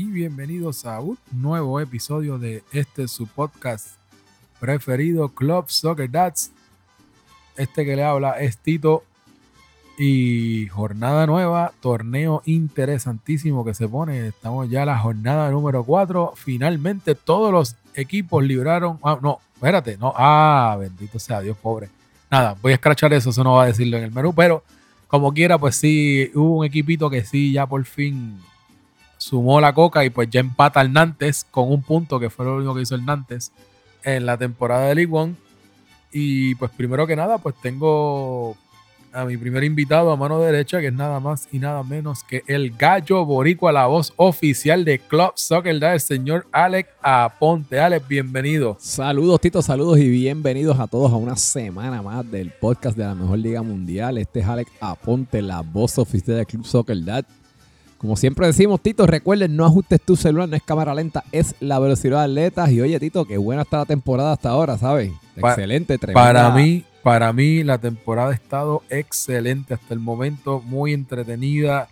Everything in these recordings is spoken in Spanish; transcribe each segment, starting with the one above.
Y bienvenidos a un nuevo episodio de este su podcast preferido, Club Soccer Dads. Este que le habla es Tito y jornada nueva, torneo interesantísimo que se pone. Estamos ya en la jornada número 4. Finalmente todos los equipos libraron. Ah, no, espérate, no. Ah, bendito sea Dios, pobre. Nada, voy a escrachar eso, eso no va a decirlo en el menú, pero como quiera, pues sí, hubo un equipito que sí, ya por fin sumó la coca y pues ya empata al Nantes con un punto, que fue lo único que hizo el Nantes en la temporada de League One. Y pues primero que nada, pues tengo a mi primer invitado a mano derecha, que es nada más y nada menos que el gallo boricua, la voz oficial de Club Soccer, el señor Alex Aponte. Alex, bienvenido. Saludos, Tito, saludos y bienvenidos a todos a una semana más del podcast de la mejor liga mundial. Este es Alex Aponte, la voz oficial de Club Soccer Dad. Como siempre decimos, Tito, recuerden, no ajustes tu celular, no es cámara lenta, es la velocidad de atletas. Y oye, Tito, qué buena está la temporada hasta ahora, ¿sabes? Excelente, tremenda. Para mí, para mí la temporada ha estado excelente hasta el momento, muy entretenida.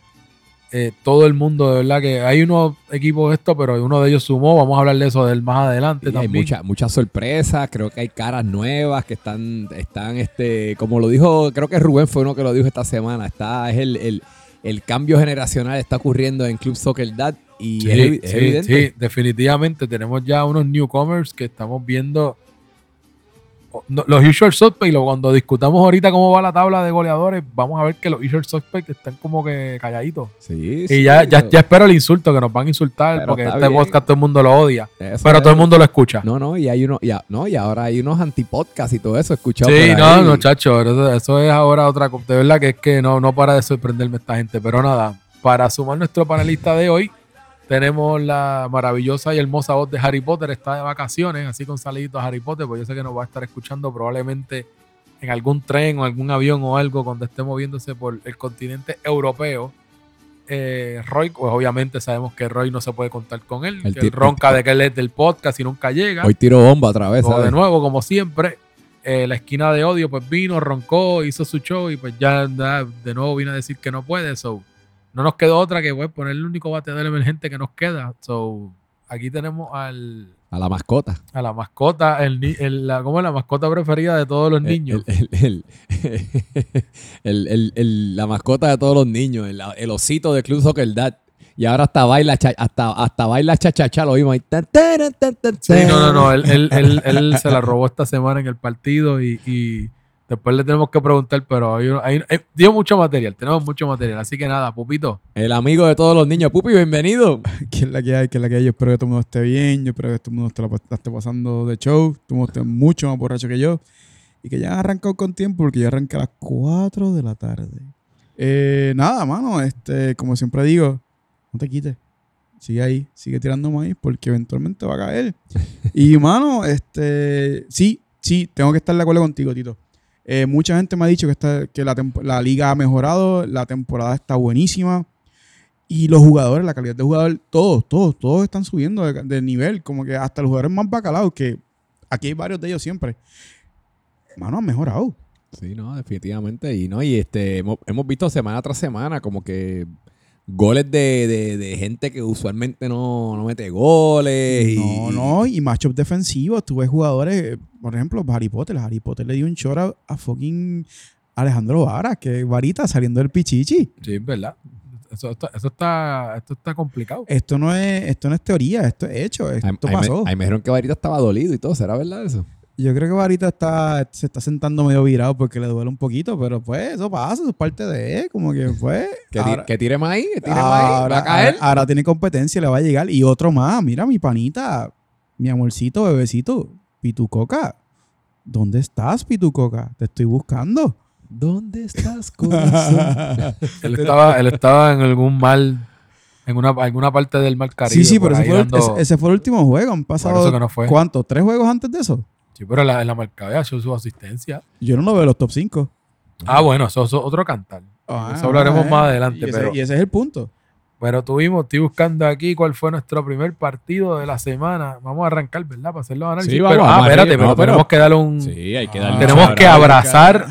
Eh, todo el mundo, de verdad que hay unos equipos de esto, pero uno de ellos sumó. Vamos a hablar de eso del más adelante también. Hay muchas mucha sorpresas, creo que hay caras nuevas que están, están, este, como lo dijo, creo que Rubén fue uno que lo dijo esta semana. Está, es el, el, cambio generacional está ocurriendo en Club Soccer Dad y es, evidente. Sí, definitivamente tenemos ya unos newcomers que estamos viendo los usual suspects, cuando discutamos ahorita cómo va la tabla de goleadores, vamos a ver que los usual suspects están como que calladitos. Sí, y ya, ya, ya, espero el insulto, que nos van a insultar, porque este podcast todo el mundo lo odia. pero todo el mundo lo escucha. No, no, y hay uno, ya, no, y ahora hay unos antipodcasts y todo eso, escuchado. Sí, no, muchachos, eso, eso, es ahora otra cosa. De verdad que es que no, no para de sorprenderme esta gente. Pero nada, para sumar nuestro panelista de hoy, tenemos la maravillosa y hermosa voz de Harry Potter, está de vacaciones, así con saliditos a Harry Potter, pues yo sé que nos va a estar escuchando probablemente en algún tren o algún avión o algo cuando esté moviéndose por el continente europeo. Eh, Roy, pues obviamente sabemos que Roy no se puede contar con él, el ronca de que él es del podcast y nunca llega. Hoy tiro bomba otra vez. de nuevo, como siempre. Eh, la esquina de odio, pues vino, roncó, hizo su show y pues ya, de nuevo vino a decir que no puede. So, no nos quedó otra que pues, poner el único bateador emergente que nos queda. So, aquí tenemos al. A la mascota. A la mascota, el, el, la, ¿cómo es la mascota preferida de todos los niños? El, la mascota de todos los niños, el, osito de Club Soccer Dad. Y ahora hasta baila, hasta, hasta baila chachacha, lo vimos ahí. Sí, no, no, no, él, él, se la robó esta semana en el partido y Después le tenemos que preguntar, pero hay, dio mucho material, tenemos mucho material. Así que nada, Pupito. El amigo de todos los niños. Pupi, bienvenido. ¿Quién la que hay? ¿Quién la que hay? Yo espero que todo el mundo esté bien. Yo espero que todo el mundo esté, esté pasando de show. Todo el mundo esté mucho más borracho que yo. Y que ya han arrancado con tiempo porque ya arranca a las 4 de la tarde. Eh, nada, mano. Este, como siempre digo, no te quites. Sigue ahí, sigue tirando maíz porque eventualmente va a caer. y, mano, este, sí, sí, tengo que estar de acuerdo contigo, Tito. Eh, mucha gente me ha dicho que, está, que la, liga ha mejorado, la temporada está buenísima. Y los jugadores, la calidad de jugador, todos, todos, todos están subiendo de, nivel. Como que hasta los jugadores más bacalaos, que aquí hay varios de ellos siempre. Mano, han mejorado. Sí, no, definitivamente. Y no, y este, hemos, hemos visto semana tras semana como que goles de, de, gente que usualmente no, no mete goles. No, no, y matchup defensivos. Tú ves jugadores, por ejemplo, Harry Potter. Harry Potter le dio un short a, fucking Alejandro Vara, que varita saliendo del pichichi. Sí, es verdad. Eso está, eso está, esto está complicado. Esto no es, esto no es teoría, esto es hecho. Esto pasó. Ahí me dijeron que Varita estaba dolido y todo. ¿Será verdad eso? Yo creo que Varita está, se está sentando medio virado porque le duele un poquito, pero pues eso pasa, eso es parte de él, como que fue. Pues, que, tire más ahí, que tire más ahí, va a caer. Ahora, tiene competencia, le va a llegar. Y otro más, mira mi panita, mi amorcito, bebecito, Pitucoca. ¿Dónde estás, Pitucoca? Te estoy buscando. ¿Dónde estás, corazón? él, estaba, él estaba en algún mal en una, alguna parte del Mar Caribe. Sí, sí, pero ese fue, el, ese, fue, el, último juego. Han pasado. ¿Cuántos? ¿Tres juegos antes de eso? Sí, pero en la, en la su asistencia. Yo no lo veo los top 5. Ah, bueno, eso es otro cantar. Ah, eso hablaremos más adelante. Y ese, y ese es el punto. Pero tuvimos, estoy buscando aquí cuál fue nuestro primer partido de la semana. Vamos a arrancar, ¿verdad? Para hacerlo análisis. Sí, vamos, pero, ah, espérate, pero tenemos que darle un. Sí, hay que darle Tenemos que abrazar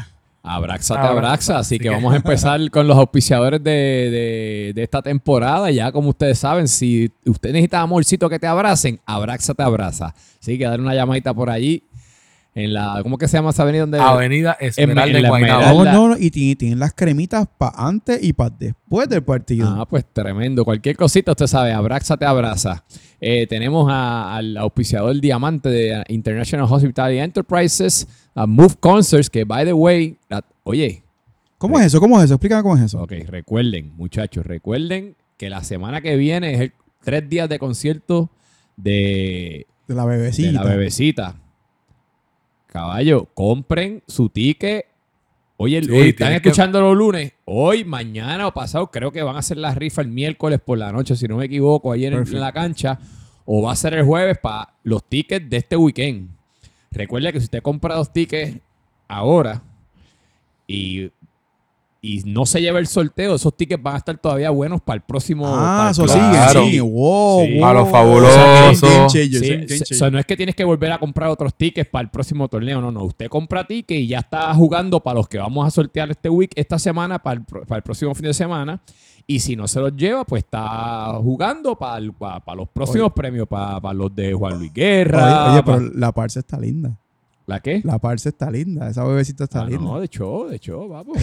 Abraxa te Abraxa, así que- vamos a empezar con los auspiciadores de, de- de esta temporada. Ya como ustedes saben, si usted necesita amorcito que te abracen, Abraxa te abraza. Así que dar una llamadita por allí en la, ¿cómo que se llama esa avenida donde? Avenida Esmeralda en Guaynabo. No, no, no, y tienen, tienen las cremitas para antes y para después del partido. Ah, pues tremendo. Cualquier cosita, usted sabe, Abraxa te abraza. Eh, tenemos a- al auspiciador diamante de International Hospitality Enterprises, a Move Concerts, que by the way, la- oye, ¿Cómo es eso? ¿Cómo es eso? Explícame cómo es eso. ok, recuerden, muchachos, recuerden que la semana que viene es el tres días de concierto de, De la de bebecita. la bebecita. Caballo, compren su ticket. Oye, Sí, hoy están que- escuchando los lunes. Hoy, mañana o pasado, creo que van a hacer la rifa el miércoles por la noche, si no me equivoco, ahí en, la cancha. O va a ser el jueves para los tickets de este weekend. Recuerde que si usted compra dos tickets ahora y, y no se lleva el sorteo, esos tickets van a estar todavía buenos para el próximo. Ah, eso sigue, Claro. sigue. Wow, Sí. wow. A lo O sea, Sí, es un game se- changer. so, no es que tienes que volver a comprar otros tickets para el próximo torneo, no, no. Usted compra tickets y ya está jugando para los que vamos a sortear este week, esta semana, para el, para el próximo fin de semana. Y si no se los lleva, pues está jugando para, el- para, para los próximos premios, para, para los de Juan Luis Guerra. Oye, oye, para- pero la parce está linda. ¿La qué? La parce está linda. Esa bebecita está Ah, linda. no, de hecho, de hecho, vamos.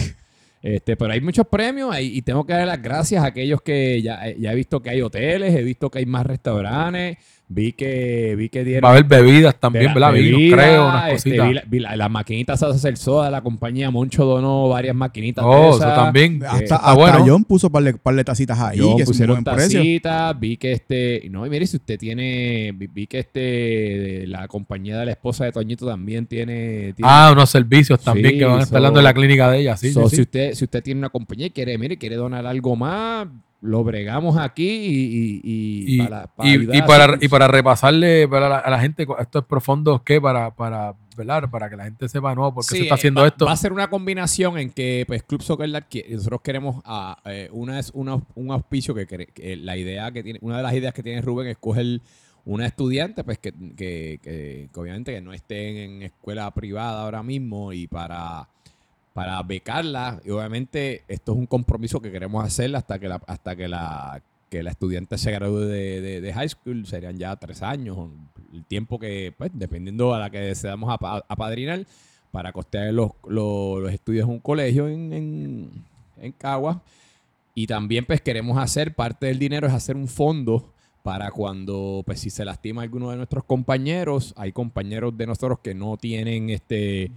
Este, pero hay muchos premios ahí, y tengo que dar las gracias a aquellos que ya, ya he visto que hay hoteles, he visto que hay más restaurantes, vi que vi que dieron Va a haber bebidas de también, la ¿verdad? Vinos, bebida, creo, unas este, cositas. vi la- vi la- las maquinitas esas hacer soda, la compañía Moncho donó varias maquinitas de oh, eso esas. también. Hasta, está hasta bueno. John puso par de, par de tacitas ahí, Yo que pusieron tacitas, vi que este, no, y mire, si usted tiene, vi, vi que este, de la compañía de la esposa de Toñito también tiene, tiene Ah, unos servicios también Sí, que van a estar dando en la clínica de ella. Sí, So, sí, Si, sí. usted, si usted tiene una compañía y quiere, mire, quiere donar algo más, lo bregamos aquí y, y, para, para y- a para, y para repasarle para la- a la gente estos profundos que para, para, ¿verdad? para que la gente sepa, no, por qué Sí, se está eh, haciendo va, esto. Va a ser una combinación en que pues Club Soccer Lab nosotros queremos ah, eh, una es una- un auspicio que, la idea que tiene una de las ideas que tiene Rubén es coger una estudiante pues que, que- que- que obviamente que no estén en escuela privada ahora mismo y para para becarla y obviamente esto es un compromiso que queremos hacer hasta que la hasta que la que la estudiante se gradúe de, high school serían ya tres años el tiempo que pues dependiendo a la que deseamos apa- apadrinar para costear los, los- los estudios en un colegio en, en, en Caguas. Y también pues queremos hacer, parte del dinero es hacer un fondo para cuando, pues si se lastima alguno de nuestros compañeros, hay compañeros de nosotros que no tienen este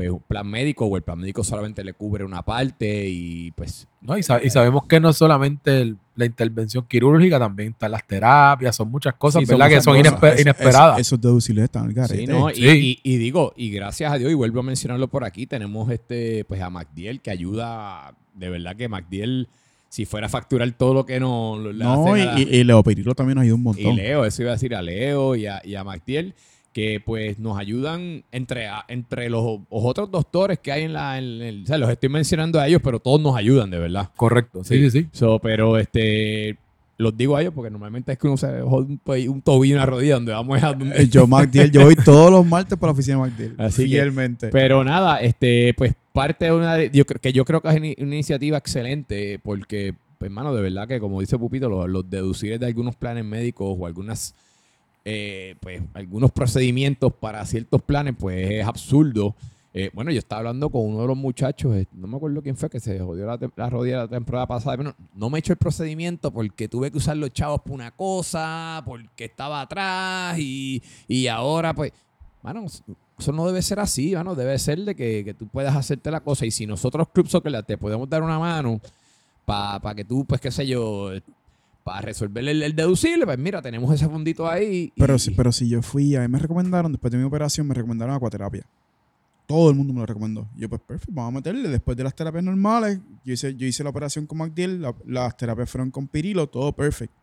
pues, un plan médico o el plan médico solamente le cubre una parte y pues ¿no? Y, sa- y sabemos que no es solamente el- la intervención quirúrgica, también están las terapias, son muchas cosas, Sí, son ¿verdad? que son inesper- inesperadas. eso- esos deducibles están al garete. Sí, ¿no? Y- Sí. Y, y digo, y gracias a Dios, y vuelvo a mencionarlo por aquí, tenemos este, pues a MacDiel que ayuda, de verdad que MacDiel, si fuera a facturar todo lo que no le No, hacen y, la- y, y Leo también nos ayuda un y montón. Leo, eso iba a decir a Leo y a, y a Mactiel, que pues nos ayudan entre, entre los, los otros doctores que hay en la... en el- o sea, los estoy mencionando a ellos, pero todos nos ayudan, de verdad. Correcto, sí, sí, sí. So, pero este... Los digo a ellos porque normalmente es que uno se jode un, un tobillo y una rodilla donde vamos a... donde- Eh, Yo, MacDiel, yo voy todos los martes para la oficina de MacDiel. Así que- fielmente. Pero nada, este, pues parte de una de- yo creo que yo creo que es una iniciativa excelente porque, pues, hermano, de verdad que como dice Pupito, los, los deducibles de algunos planes médicos o algunas eh, pues algunos procedimientos para ciertos planes, pues es absurdo. Eh, bueno, yo estaba hablando con uno de los muchachos, eh, no me acuerdo quién fue, que se jodió la, la rodilla la temporada pasada. Bueno, no me he hecho el procedimiento porque tuve que usar los chavos por una cosa, porque estaba atrás y, y ahora, pues, bueno, eso no debe ser así, mano. Debe ser de que, tú puedas hacerte la cosa. Y si nosotros, Club Soccer, te podemos dar una mano para que tú, pues, qué sé yo, para resolver el, el deducible, pues mira, tenemos ese fondito ahí. y- Pero, si, pero si yo fui, a mí me recomendaron, después de mi operación, me recomendaron acuaterapia. Todo el mundo me lo recomendó. Yo, pues, perfecto, vamos a meterle. Después de las terapias normales, yo hice, yo hice la operación con MacDiel, la- las terapias fueron con Pirilo, todo perfecto.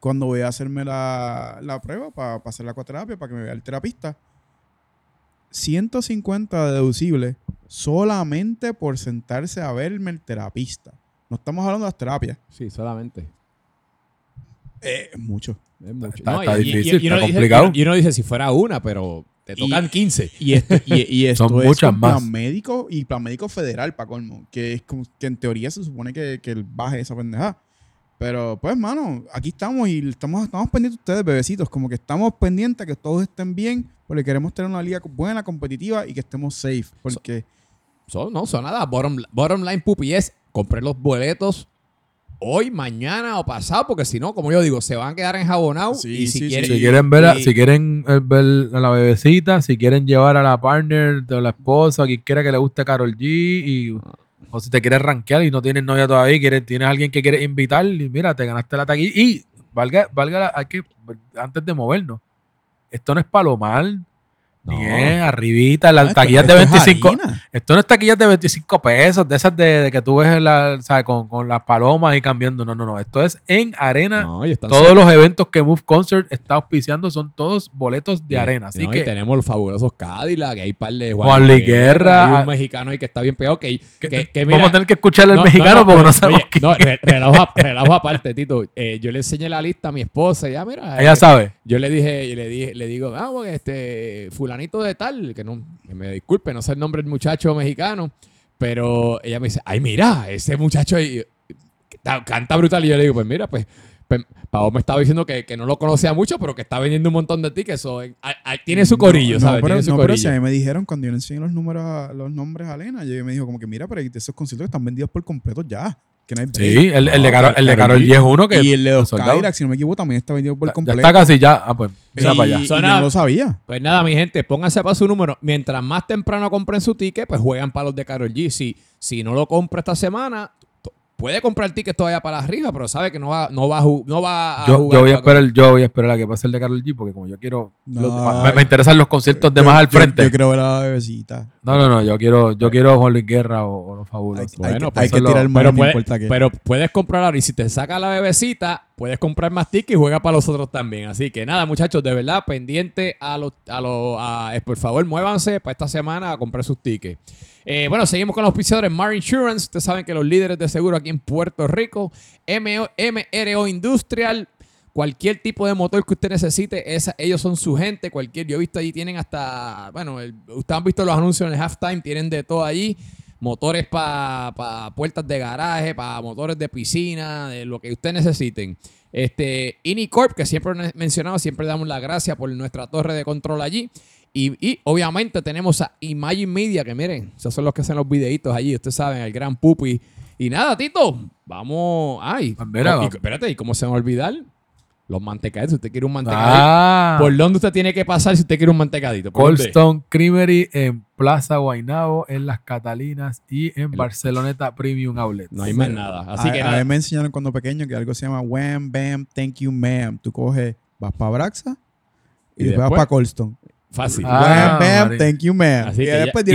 Cuando voy a hacerme la, la prueba para hacer la acuaterapia, para que me vea el terapista, 150 de deducible solamente por sentarse a verme el terapista. No estamos hablando de las terapias. Sí, solamente. Eh, es mucho. Es mucho. Está- No, está y- y- difícil, y uno está dice- complicado. Y uno dice si fuera una, pero te tocan 15. Y esto, y, y esto Son es muchas con más. plan médico y plan médico federal, para colmo. Que es como que en teoría se supone que, que él baje esa pendejada. Pero pues, mano, aquí estamos y estamos, estamos pendientes de ustedes, bebecitos. Como que estamos pendientes a que todos estén bien, porque queremos tener una liga buena, competitiva y que estemos safe. Porque So, no, son nada. Bottom, bottom line, pupi, es compré los boletos hoy, mañana o pasado, porque si no, como yo digo, se van a quedar enjabonados. Sí, y si sí, sí. quieren, Si quieren ver, a, y- si quieren eh, ver a la bebecita, si quieren llevar a la partner de la esposa, quien quiera que le guste Carol G, y, o si te quieres rankear y no tienes novia todavía, y quieres, tienes alguien que quieres invitar, y mira, te ganaste la taquilla. Y valga, valga la- hay que, antes de movernos, esto no es palomar, No. ni es arribita, las Ah, esto- taquillas de esto es 25. harina. Esto no es taquillas de 25 pesos, de esas de, de que tú ves la, ¿sabes? Con, con las palomas y cambiando. No, no, no. Esto es en arena. No, Todos los eventos que Move Concert está auspiciando son todos boletos de Sí, arena. Así no, y que tenemos los fabulosos Cadillac, que hay par de Juan Luis Guerra. Hay un mexicano ahí que está bien pegado. Que, que- que, que vamos mira- a tener que escucharle al No, mexicano no, porque no sabemos oye. No, re- relajo, relajo aparte, Tito. Eh, yo le enseñé la lista a mi esposa. Ya, mira. Ella eh, sabe. Yo le dije, le dije, le digo, porque este fulanito de tal, que no, que me disculpe, no sé el nombre del muchacho mexicano, pero ella me dice, ay, mira, ese muchacho ahí, ta- canta brutal. Y yo le digo, pues mira, pues, pues Pau me estaba diciendo que, que no lo conocía mucho, pero que está vendiendo un montón de tickets. so, eh, ah, ah, tiene su corillo, no, ¿sabes? No, pero, su no, pero si corillo. a mí me dijeron cuando yo le enseñé los números a- los nombres a Elena, yo me dijo como que mira, pero esos conciertos están vendidos por completo ya. Que no hay break. Sí, el, el de No, Carol, el de Karol G. Es uno que y el de los. Cadillac, si no me equivoco, también está vendido por ya, ya completo. está casi ya. Ah, pues, mira para allá. yo no lo sabía. Pues nada, mi gente, pónganse para su número. Mientras más temprano compren su ticket, pues juegan para los de Carol G. Si, si no lo compra esta semana, puede comprar tickets todavía para arriba, pero sabe que no va, no va, no va a Yo, jugar. yo voy a esperar, yo voy a esperar a que pase el de Karol G porque como yo quiero, No, me, me interesan los conciertos de Yo- más al yo- frente. Yo, quiero ver a la bebecita. No, no, no, yo quiero, yo quiero Juan Luis Guerra o, o los Hay, fabulosos. hay Bueno, que, pues hay que tirar más, pero, no puede- importa qué. pero puedes comprar ahora y si te saca la bebecita, puedes comprar más tickets y juega para los otros también. Así que nada, muchachos, de verdad, pendiente a los, a los, a- eh, por favor, muévanse para esta semana a comprar sus tickets. Eh, bueno, seguimos con los auspiciadores Mar Insurance. Ustedes saben que los líderes de seguro aquí en Puerto Rico, MO MRO Industrial, cualquier tipo de motor que usted necesite, esa- ellos son su gente. Cualquier, yo he visto allí tienen hasta, bueno, el- ustedes han visto los anuncios en el halftime, tienen de todo allí. Motores para puertas de garaje, para motores de piscina, de lo que ustedes necesiten. Este, Inicorp, que siempre he mencionado, siempre damos las gracias por nuestra torre de control allí. Y, y, obviamente tenemos a Imagine Media, que miren, esos son los que hacen los videitos allí, ustedes saben, el gran pupi. Y nada, Tito, vamos. Ay, mira, y- espérate, ¿y cómo se me va a olvidar? Los mantecaditos. Si usted quiere un mantecadito, Ah, ¿por dónde usted tiene que pasar si usted quiere un mantecadito? Stone Creamery en Plaza Guaynabo, en Las Catalinas y en Barceloneta Premium Outlet. No hay más nada. Así a, que a mí me enseñaron cuando pequeño que algo se llama Wham, Bam, Thank You, Ma'am. Tú coges, vas para Braxa y, Y después vas para Colston. Fácil. Ah, Wham, Bam, María. Thank You, Ma'am. Así y que ya- después Y,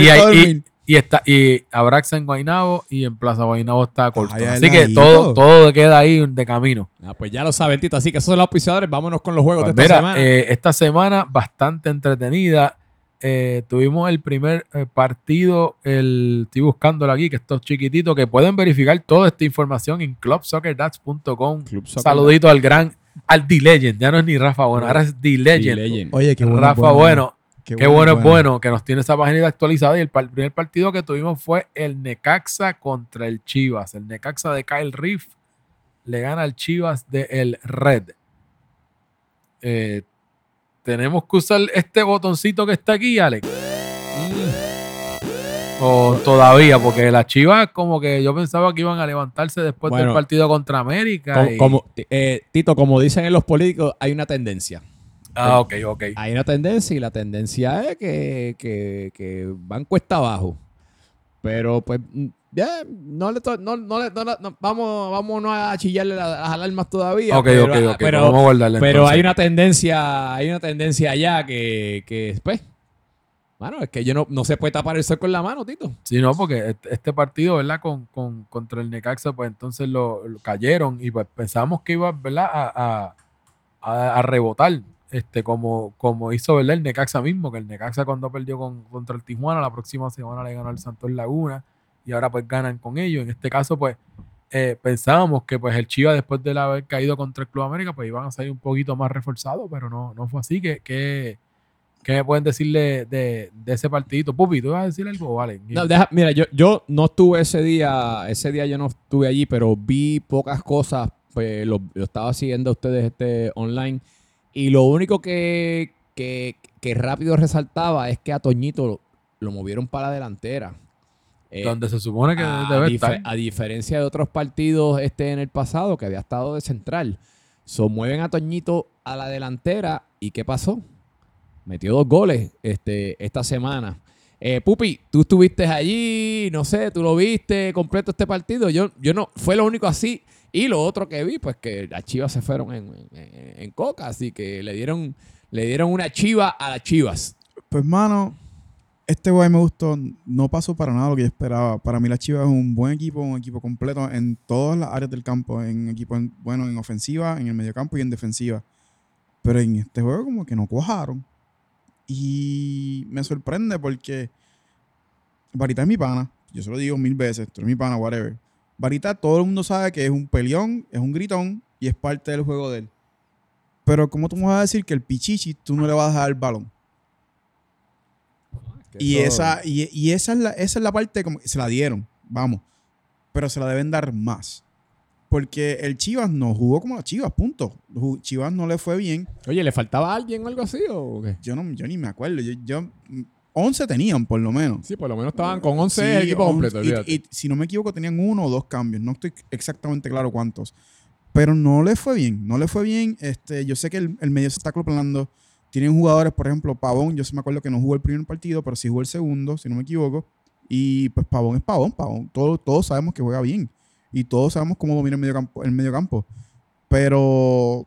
y, y está, y Abraxa en Guaynabo y en Plaza Guaynabo está. Ay, Así que todo, todo queda ahí de camino. Ah, pues ya lo saben, Tito. Así que esos son los auspiciadores. Vámonos con los juegos Pues de esta mira, semana. eh, esta semana bastante entretenida. Eh, tuvimos el primer eh, partido, el, estoy buscándolo aquí, que estos chiquititos que pueden verificar toda esta información en clubsoccerdats.com. Club Soccer Saludito al gran, al D-Legend, ya no es ni Rafa Bueno, ahora es D-Legend. Legend. Oye, qué bueno. Rafa Bueno, Qué, qué bueno es bueno que nos tiene esa página actualizada y el, par- primer partido que tuvimos fue el Necaxa contra el Chivas. El Necaxa de Kyle Riff le gana al Chivas de el Red. Eh, tenemos que usar este botoncito que está aquí, Alex. O todavía, porque las Chivas como que yo pensaba que iban a levantarse después Bueno, del partido contra América. Como, y- como- eh, Tito, como dicen en los políticos, hay una tendencia. Ah, ok, ok. Hay una tendencia y la tendencia es que, que, que van cuesta abajo. Pero pues mm, ya, no le no, no le- no no- vamos, vamos no a chillarle la- las alarmas todavía. Ok, pero, ok, ok. pero, vamos a guardarle pero entonces. hay una tendencia, hay una tendencia allá que, que pues, bueno, es que yo no, no se puede tapar el sol con la mano, Tito. Sí, no, porque este, este partido, ¿verdad? Con, con- contra el Necaxa, pues entonces lo, lo cayeron y pues pensamos que iba, ¿verdad? A- a- a rebotar, este, como, como hizo, ¿verdad? El Necaxa mismo, que el Necaxa cuando perdió con- contra el Tijuana, la próxima semana le ganó al Santos Laguna y ahora pues ganan con ellos. En este caso, pues eh, pensábamos que pues el Chivas después de haber caído contra el Club América, pues iban a salir un poquito más reforzados, pero no, no fue así, que... que ¿Qué me pueden decirle de, de ese partidito? Pupi, ¿tú vas a decir algo? Vale. No, deja- mira, yo, yo no estuve ese día, ese día yo no estuve allí, pero vi pocas cosas, pues lo, lo estaba siguiendo a ustedes este, online, y lo único que, que, que rápido resaltaba es que a Toñito lo, lo movieron para la delantera. Eh, donde se supone que a, debe dife- estar. a diferencia de otros partidos este, en el pasado, que había estado de central, so, mueven a Toñito a la delantera, ¿y qué pasó? Metió dos goles este, esta semana. Eh, Pupi, tú estuviste allí, no sé, tú lo viste completo este partido. Yo, yo no, fue lo único así. Y lo otro que vi, pues que las chivas se fueron en, en- coca, así que le dieron, le dieron una chiva a las chivas. Pues, mano, este guay me gustó. No pasó para nada lo que yo esperaba. Para mí, la Chivas es un buen equipo, un equipo completo en todas las áreas del campo. En equipo, en- bueno, en ofensiva, en el mediocampo y en defensiva. Pero en este juego, como que no cuajaron. Y me sorprende porque Varita es mi pana. Yo se lo digo mil veces. Tú eres mi pana, whatever. Varita, todo el mundo sabe que es un peleón, es un gritón y es parte del juego de él. Pero, ¿cómo tú me vas a decir que el pichichi tú no le vas a dejar el balón? Y, esa, y, y esa, es la, esa es la parte como que se la dieron, vamos. Pero se la deben dar más. Porque el Chivas no jugó como las Chivas, punto. Chivas no le fue bien. Oye, ¿le faltaba a alguien o algo así o qué? Yo, no, yo ni me acuerdo. Yo, yo- 11 tenían, por lo menos. Sí, por lo menos estaban con 11 Sí, el equipo 11, completo. y- y, si no me equivoco, tenían uno o dos cambios. No estoy exactamente claro cuántos. Pero no le fue bien. No le fue bien. Este, yo sé que el, el medio se está acoplando. Tienen jugadores, por ejemplo, Pavón. Yo sí me acuerdo que no jugó el primer partido, pero sí jugó el segundo, si no me equivoco. Y pues Pavón es Pavón. Pavón. Todos, todos sabemos que juega bien. Y todos sabemos cómo domina el mediocampo. El mediocampo. Pero,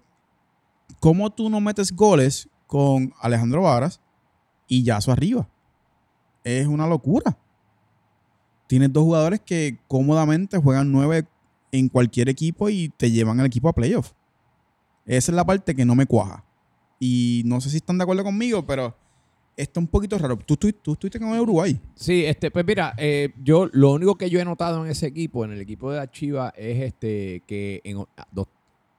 ¿cómo tú no metes goles con Alejandro Varas y Yazo arriba? Es una locura. Tienes dos jugadores que cómodamente juegan nueve en cualquier equipo y te llevan al equipo a playoff. Esa es la parte que no me cuaja. Y no sé si están de acuerdo conmigo, pero está un poquito raro. Tú, tú, tú estuviste con Uruguay. Sí, este, pues mira, eh, yo lo único que yo he notado en ese equipo, en el equipo de la es este que en,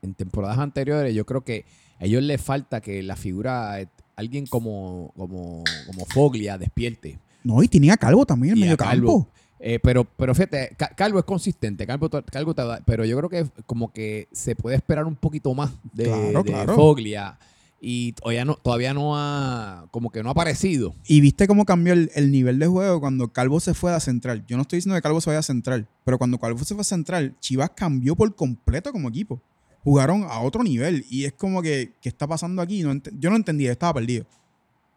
en temporadas anteriores yo creo que a ellos les falta que la figura, eh, alguien como, como, como Foglia despierte. No, y tenía a Calvo también en medio Calvo. campo. Eh, pero, pero fíjate, Ca- Calvo es consistente, Calvo, Calvo te da- pero yo creo que como que se puede esperar un poquito más de, Claro, de claro. Foglia y todavía no, todavía no ha, como que no ha aparecido. Y viste cómo cambió el, el nivel de juego cuando Calvo se fue a central. Yo no estoy diciendo que Calvo se vaya a central, pero cuando Calvo se fue a central, Chivas cambió por completo como equipo. Jugaron a otro nivel y es como que, ¿qué está pasando aquí? No yo no entendía, estaba perdido.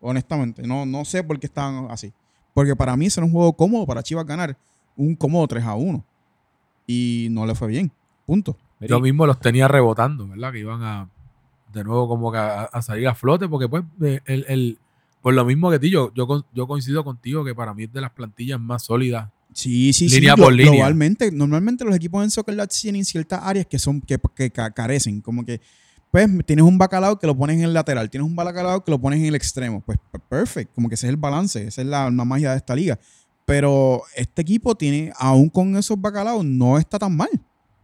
Honestamente, no, no sé por qué estaban así. Porque para mí ese era un juego cómodo para Chivas ganar un cómodo 3 a 1. Y no le fue bien. Punto. Yo mismo los tenía rebotando, ¿verdad? Que iban a, de nuevo, como que a, a salir a flote, porque pues, eh, el, el- por lo mismo que ti, yo, yo, con- yo coincido contigo que para mí es de las plantillas más sólidas. Sí, sí, Línea sí. por línea. Globalmente, normalmente los equipos en Soccer Lads tienen ciertas áreas que son que, que ca- carecen. Como que, pues, tienes un bacalao que lo pones en el lateral, tienes un bacalao que lo pones en el extremo. Pues, p- perfect. Como que ese es el balance, esa es la, la magia de esta liga. Pero este equipo tiene, aún con esos bacalaos, no está tan mal.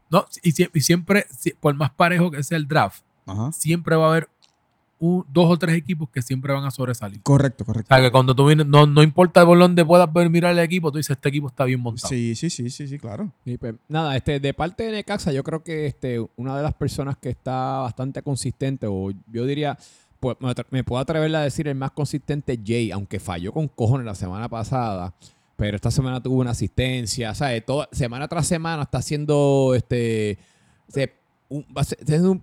No, y, y siempre, si- por más parejo que sea el draft, Ajá. siempre va a haber un- dos o tres equipos que siempre van a sobresalir. Correcto, O correcto. sea, que cuando tú vienes, no, no importa por dónde puedas ver mirar el equipo, tú dices, este equipo está bien montado. Sí, sí, sí, sí, sí, claro. Pues, nada, este, de parte de Necaxa, yo creo que este, una de las personas que está bastante consistente, o yo diría, pues, me, puedo atrever a decir el más consistente Jay, aunque falló con cojones la semana pasada, pero esta semana tuvo una asistencia, ¿sabes? Toda, semana tras semana está siendo este, se- un, va a ser- siendo un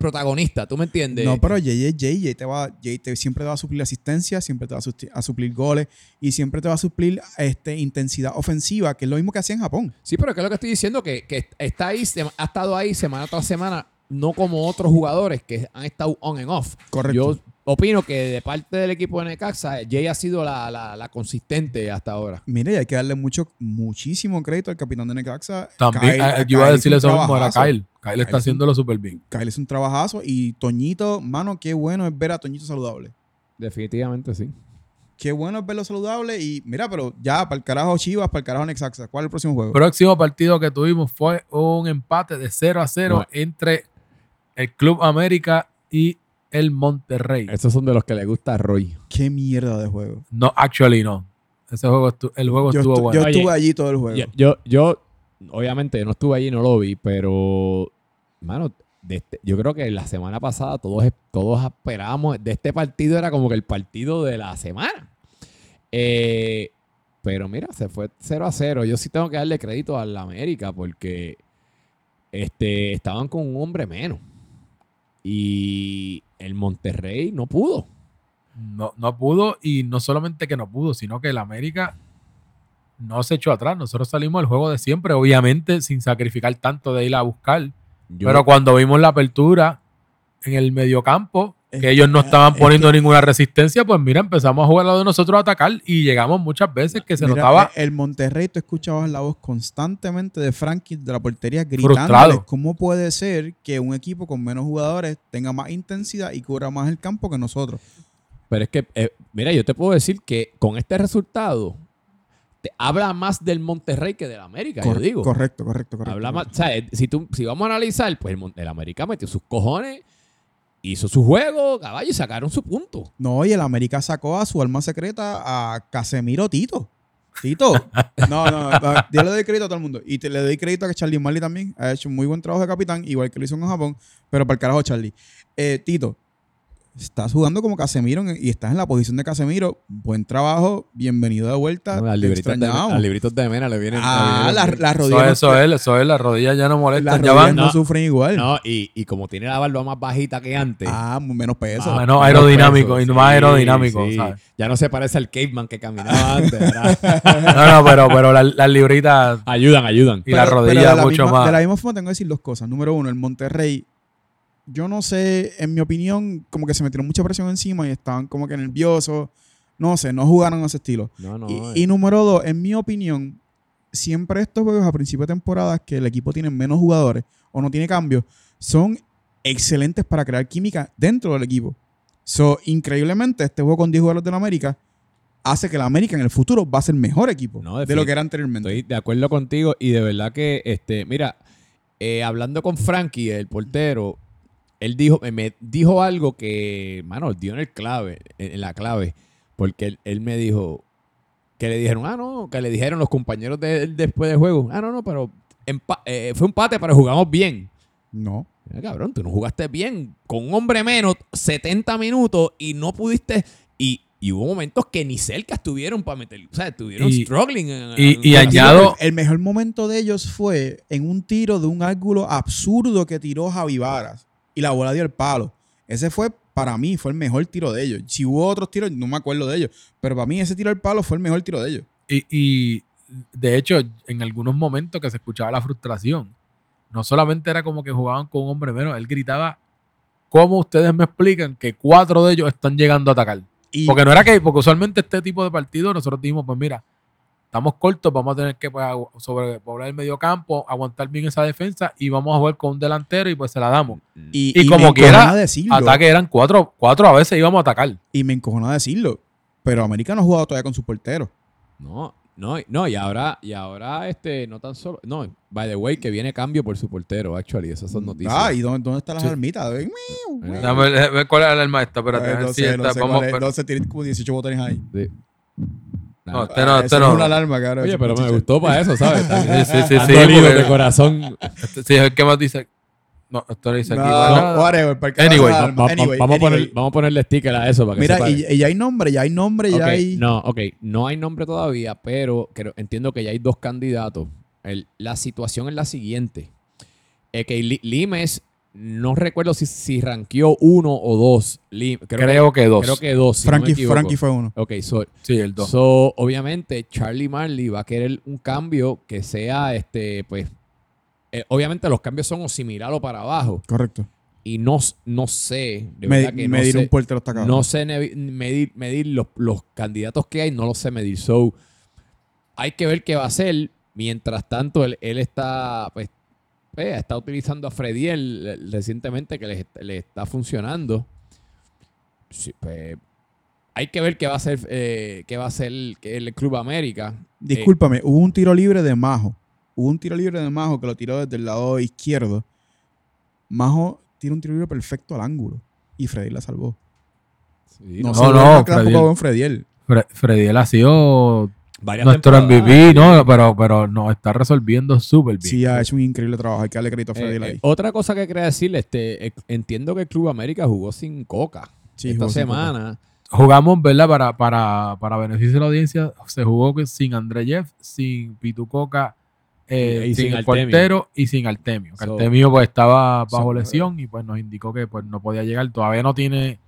protagonista, ¿tú me entiendes? No, pero Jay es Jay. Jay, te va, Jay te- siempre te va a suplir asistencia, siempre te va a, susti- a suplir goles y siempre te va a suplir este, intensidad ofensiva, que es lo mismo que hacía en Japón. Sí, pero que es lo que estoy diciendo, que, que está ahí, ha estado ahí semana tras semana, no como otros jugadores que han estado on and off. Correcto. Yo opino que de parte del equipo de Necaxa, Jay ha sido la, la- la consistente hasta ahora. Mire, y hay que darle mucho, muchísimo crédito al capitán de Necaxa. También, Kyle- eh, yo iba a decirle eso mismo, trabajazo. Kyle. Kyle Kyle está haciéndolo súper bien. Kyle es un trabajazo y Toñito, mano, qué bueno es ver a Toñito saludable. Definitivamente sí. Qué bueno es verlo saludable y mira, pero ya, para el carajo Chivas, para el carajo Necaxa. ¿Cuál es el próximo juego? próximo partido que tuvimos fue un empate de 0 a 0 No. entre el Club América y el Monterrey. Esos son de los que le gusta a Roy. Qué mierda de juego. No, actually no. Ese juego el juego Yo, estuvo estu- bueno. yo Oye, estuve allí todo el juego. Yo, yo, yo, obviamente, no estuve allí, no lo vi, pero, mano, de este- yo creo que la semana pasada todos, todos esperábamos, de este partido era como que el partido de la semana. Eh, pero mira, se fue 0 a 0. Yo sí tengo que darle crédito a la América porque este, estaban con un hombre menos. Y el Monterrey no pudo. No, no pudo y no solamente que no pudo, sino que el América no se echó atrás. Nosotros salimos del juego de siempre, obviamente sin sacrificar tanto de ir a buscar. Yo- Pero cuando vimos la apertura en el mediocampo, que ellos no estaban es poniendo que- ninguna resistencia, pues mira, empezamos a jugar lo de nosotros a atacar y llegamos muchas veces que se Mira, notaba eh, El Monterrey, tú escuchabas la voz constantemente de Frankie de la portería gritando Frustrado. cómo puede ser que un equipo con menos jugadores tenga más intensidad y cubra más el campo que nosotros. Pero es que, eh, mira, yo te puedo decir que con este resultado te habla más del Monterrey que del América, yo Cor- digo. Correcto, correcto, correcto. Habla más, o sea, eh, si, tú, si vamos a analizar, pues el América metió sus cojones, hizo su juego, caballo, y sacaron su punto. No, y el América sacó a su alma secreta a Casemiro Tito. Tito. No, no, no, yo le doy crédito a todo el mundo. Y te, le doy crédito a que Charlie Marley también ha hecho un muy buen trabajo de capitán, igual que lo hizo en Japón, pero para el carajo Charlie. Eh, Tito, estás jugando como Casemiro y estás en la posición de Casemiro. Buen trabajo, bienvenido de vuelta. No, Las te libritos, de, las libritos de Mena le vienen. Ah, las vienen- las eso, rodillas, no- eso es, eso es, las rodillas ya no las molestan, ya rodillas van no, No. sufren igual. No, y, y como tiene la barba más bajita que antes. Ah, menos peso. Ah, menos aerodinámico y peso, más aerodinámico, ¿sabes? Ya no se parece al caveman que caminaba antes, ¿verdad? No, no, pero, pero las, las libritas ayudan, ayudan. y la Pero- rodilla pero de la mucho misma- más. De la misma forma tengo que decir dos cosas. Número uno, el Monterrey, yo no sé, en mi opinión, como que se metieron mucha presión encima y estaban como que nerviosos. No sé, no jugaron a ese estilo. No, no. y, eh. y número dos, en mi opinión, siempre estos juegos a principio de temporada que el equipo tiene menos jugadores o no tiene cambios, son excelentes para crear química dentro del equipo. So, increíblemente, este juego con 10 jugadores de la América hace que la América en el futuro va a ser mejor equipo No, de lo que era anteriormente. Estoy de acuerdo contigo y de verdad que, este, mira, eh, hablando con Frankie, el portero, él dijo, me- me dijo algo que, mano, dio en el clave, en, la clave, porque él, él me dijo que le dijeron, ah, no, que le dijeron los compañeros de él después del juego, ah, no, no, pero eh, fue un empate, pero jugamos bien. No. Mira, cabrón, tú no jugaste bien con un hombre menos 70 minutos y no pudiste. Y, y hubo momentos que ni cerca estuvieron para meter. O sea, estuvieron Y- struggling. en- y- y añado- El mejor momento de ellos fue en un tiro de un ángulo absurdo que tiró Javi Varas y la bola dio el palo. Ese fue, para mí, fue el mejor tiro de ellos. Si hubo otros tiros, no me acuerdo de ellos. Pero para mí, ese tiro del palo fue el mejor tiro de ellos. Y, y, de hecho, en algunos momentos que se escuchaba la frustración, no solamente era como que jugaban con un hombre menos, él gritaba, ¿cómo ustedes me explican que cuatro de ellos están llegando a atacar? Y Porque no era que, porque usualmente este tipo de partidos nosotros dijimos, pues mira, estamos cortos, vamos a tener que pues, sobrepoblar el medio campo, aguantar bien esa defensa y vamos a jugar con un delantero y pues se la damos. y, y y como quiera, decirlo. Ataque eran cuatro, cuatro a veces íbamos a atacar. Y me encojona decirlo. Pero América no ha jugado todavía con su portero. No, no, no, y ahora, y ahora, este, no tan solo. No, by the way, que viene cambio por su portero, actually. Esas son noticias. Ah, ¿y dónde, dónde están las Sí. armitas? Eh. Dame ver cuál era la arma esta, espérate. Eh, ver no si sé, esta- no sé vamos, cuál es. pero- No sé, tiene como 18 botones ahí. Sí. No, este no, eso no. es una alarma, cabrón. Oye, pero me gustó para eso, ¿sabes? Sí, sí, sí, sí, porque- de corazón. Este- sí, es el que más dice. No, esto no dice aquí. No, nada. whatever, Anyway, Va- Anyway, vamos, a poner, vamos a ponerle sticker a eso para que Mira, sepa. y, y ya hay nombre, ya hay nombre, ya hay. No, ok, no hay nombre todavía, pero creo- entiendo que ya hay dos candidatos. El- la situación es la siguiente. Es que Li- Limes, no recuerdo si, si ranqueó uno o dos. Creo, Creo que dos. creo que dos. si Frankie, fue uno. Ok, so, Sí, el dos. so, obviamente Charlie Marley va a querer un cambio que sea, este, pues, eh, obviamente los cambios son o similar o para abajo. Correcto. Y no, no sé, de Me- verdad que no medir sé. un portero está cabrón. No sé medir, medir los, los candidatos que hay, no los sé medir. So, hay que ver qué va a hacer. Mientras tanto, él, él está, pues, pues, está utilizando a Frediel recientemente que le, le está funcionando. Sí, pues, hay que ver qué va a hacer, eh, qué va a hacer el, el Club América. Eh, Discúlpame, hubo un tiro libre de Majo. Hubo un tiro libre de Majo que lo tiró desde el lado izquierdo. Majo tira un tiro libre perfecto al ángulo. y Freddy la salvó. Sí, No, no, no, no, Frediel. Frediel. Ha sido varias nuestro MVP. ¿no? Pero, pero nos está resolviendo súper bien. Sí, ha hecho un increíble trabajo. Hay que darle crédito a Eh, Frediel eh, ahí. otra cosa que quería decirle, este, eh, entiendo que el Club América jugó sin Coca Sí, esta semana. Jugamos, ¿verdad? Para, para, para beneficio de la audiencia, se jugó que sin André Jeff, sin Pitu Coca, eh, Y- sin, sin el portero y sin Artemio. So- Artemio pues estaba bajo So- lesión y pues nos indicó que pues no podía llegar. Todavía no tiene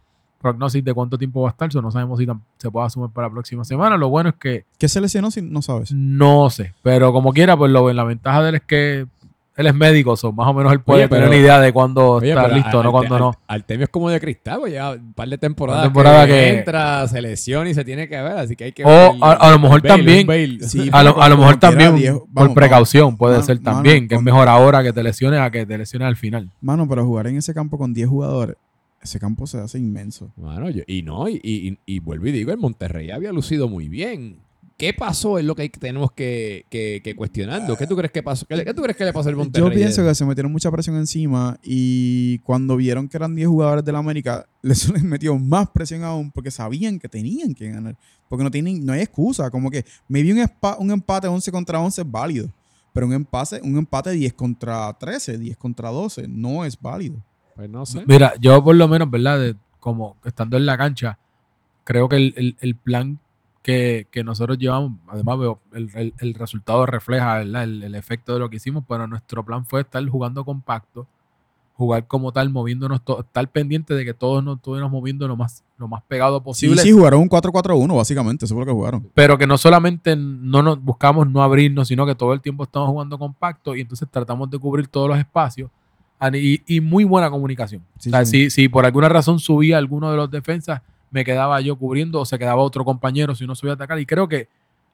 prognosis de cuánto tiempo va a estar, so no sabemos si se puede asumir para la próxima semana. Lo bueno es que ¿Qué se lesionó si no sabes? no sé, pero como quiera, pues lo la ventaja de él es que él es médico, so más o menos él puede Oye, pero- tener una idea de cuándo Oye, está listo, no cuándo no. Arte- Artemio es como de cristal, pues ya un par de temporadas, temporada que, que- entra, se lesiona y se tiene que ver, así que hay que O ver a- a lo mejor también-. Sí, A lo, a lo mejor también por vamos, precaución puede Mano, ser mano, también, que es mejor ahora que te lesiones a que te lesiones al final. Mano, pero jugar en ese campo con 10 jugadores, ese campo se hace inmenso. Bueno, yo- y no, y, y- y vuelvo y digo, el Monterrey había lucido muy bien. ¿Qué pasó? Es lo que tenemos que, que, que cuestionando. ¿Qué tú crees que pasó? ¿Qué, qué tú crees que le pasó al Monterrey? Yo pienso que se metieron mucha presión encima y cuando vieron que eran 10 jugadores de la América, les, les metió más presión aún porque sabían que tenían que ganar. Porque no tienen, no hay excusa. Como que maybe un, espa- un empate 11 contra 11 es válido. Pero un empate, un empate 10 contra 13, 10 contra 12, no es válido. Pues no sé. Mira, yo por lo menos, ¿verdad? De- como estando en la cancha, creo que el, el- el plan que, que nosotros llevamos, además veo, el, el- el resultado refleja ¿verdad? El, el efecto de lo que hicimos, pero nuestro plan fue estar jugando compacto, jugar como tal, moviéndonos, to- estar pendiente de que todos nos estuviéramos moviendo lo más, lo más pegado Sí, posible. sí, jugaron un 4-4-1, básicamente. Eso fue lo que jugaron. pero que no solamente no nos buscamos no abrirnos, sino que todo el tiempo estamos jugando compacto y entonces tratamos de cubrir todos los espacios y, y muy buena comunicación. Sí, o sea, sí. si, si por alguna razón subía alguno de los defensas, me quedaba yo cubriendo o se quedaba otro compañero si uno subía a atacar. Y creo que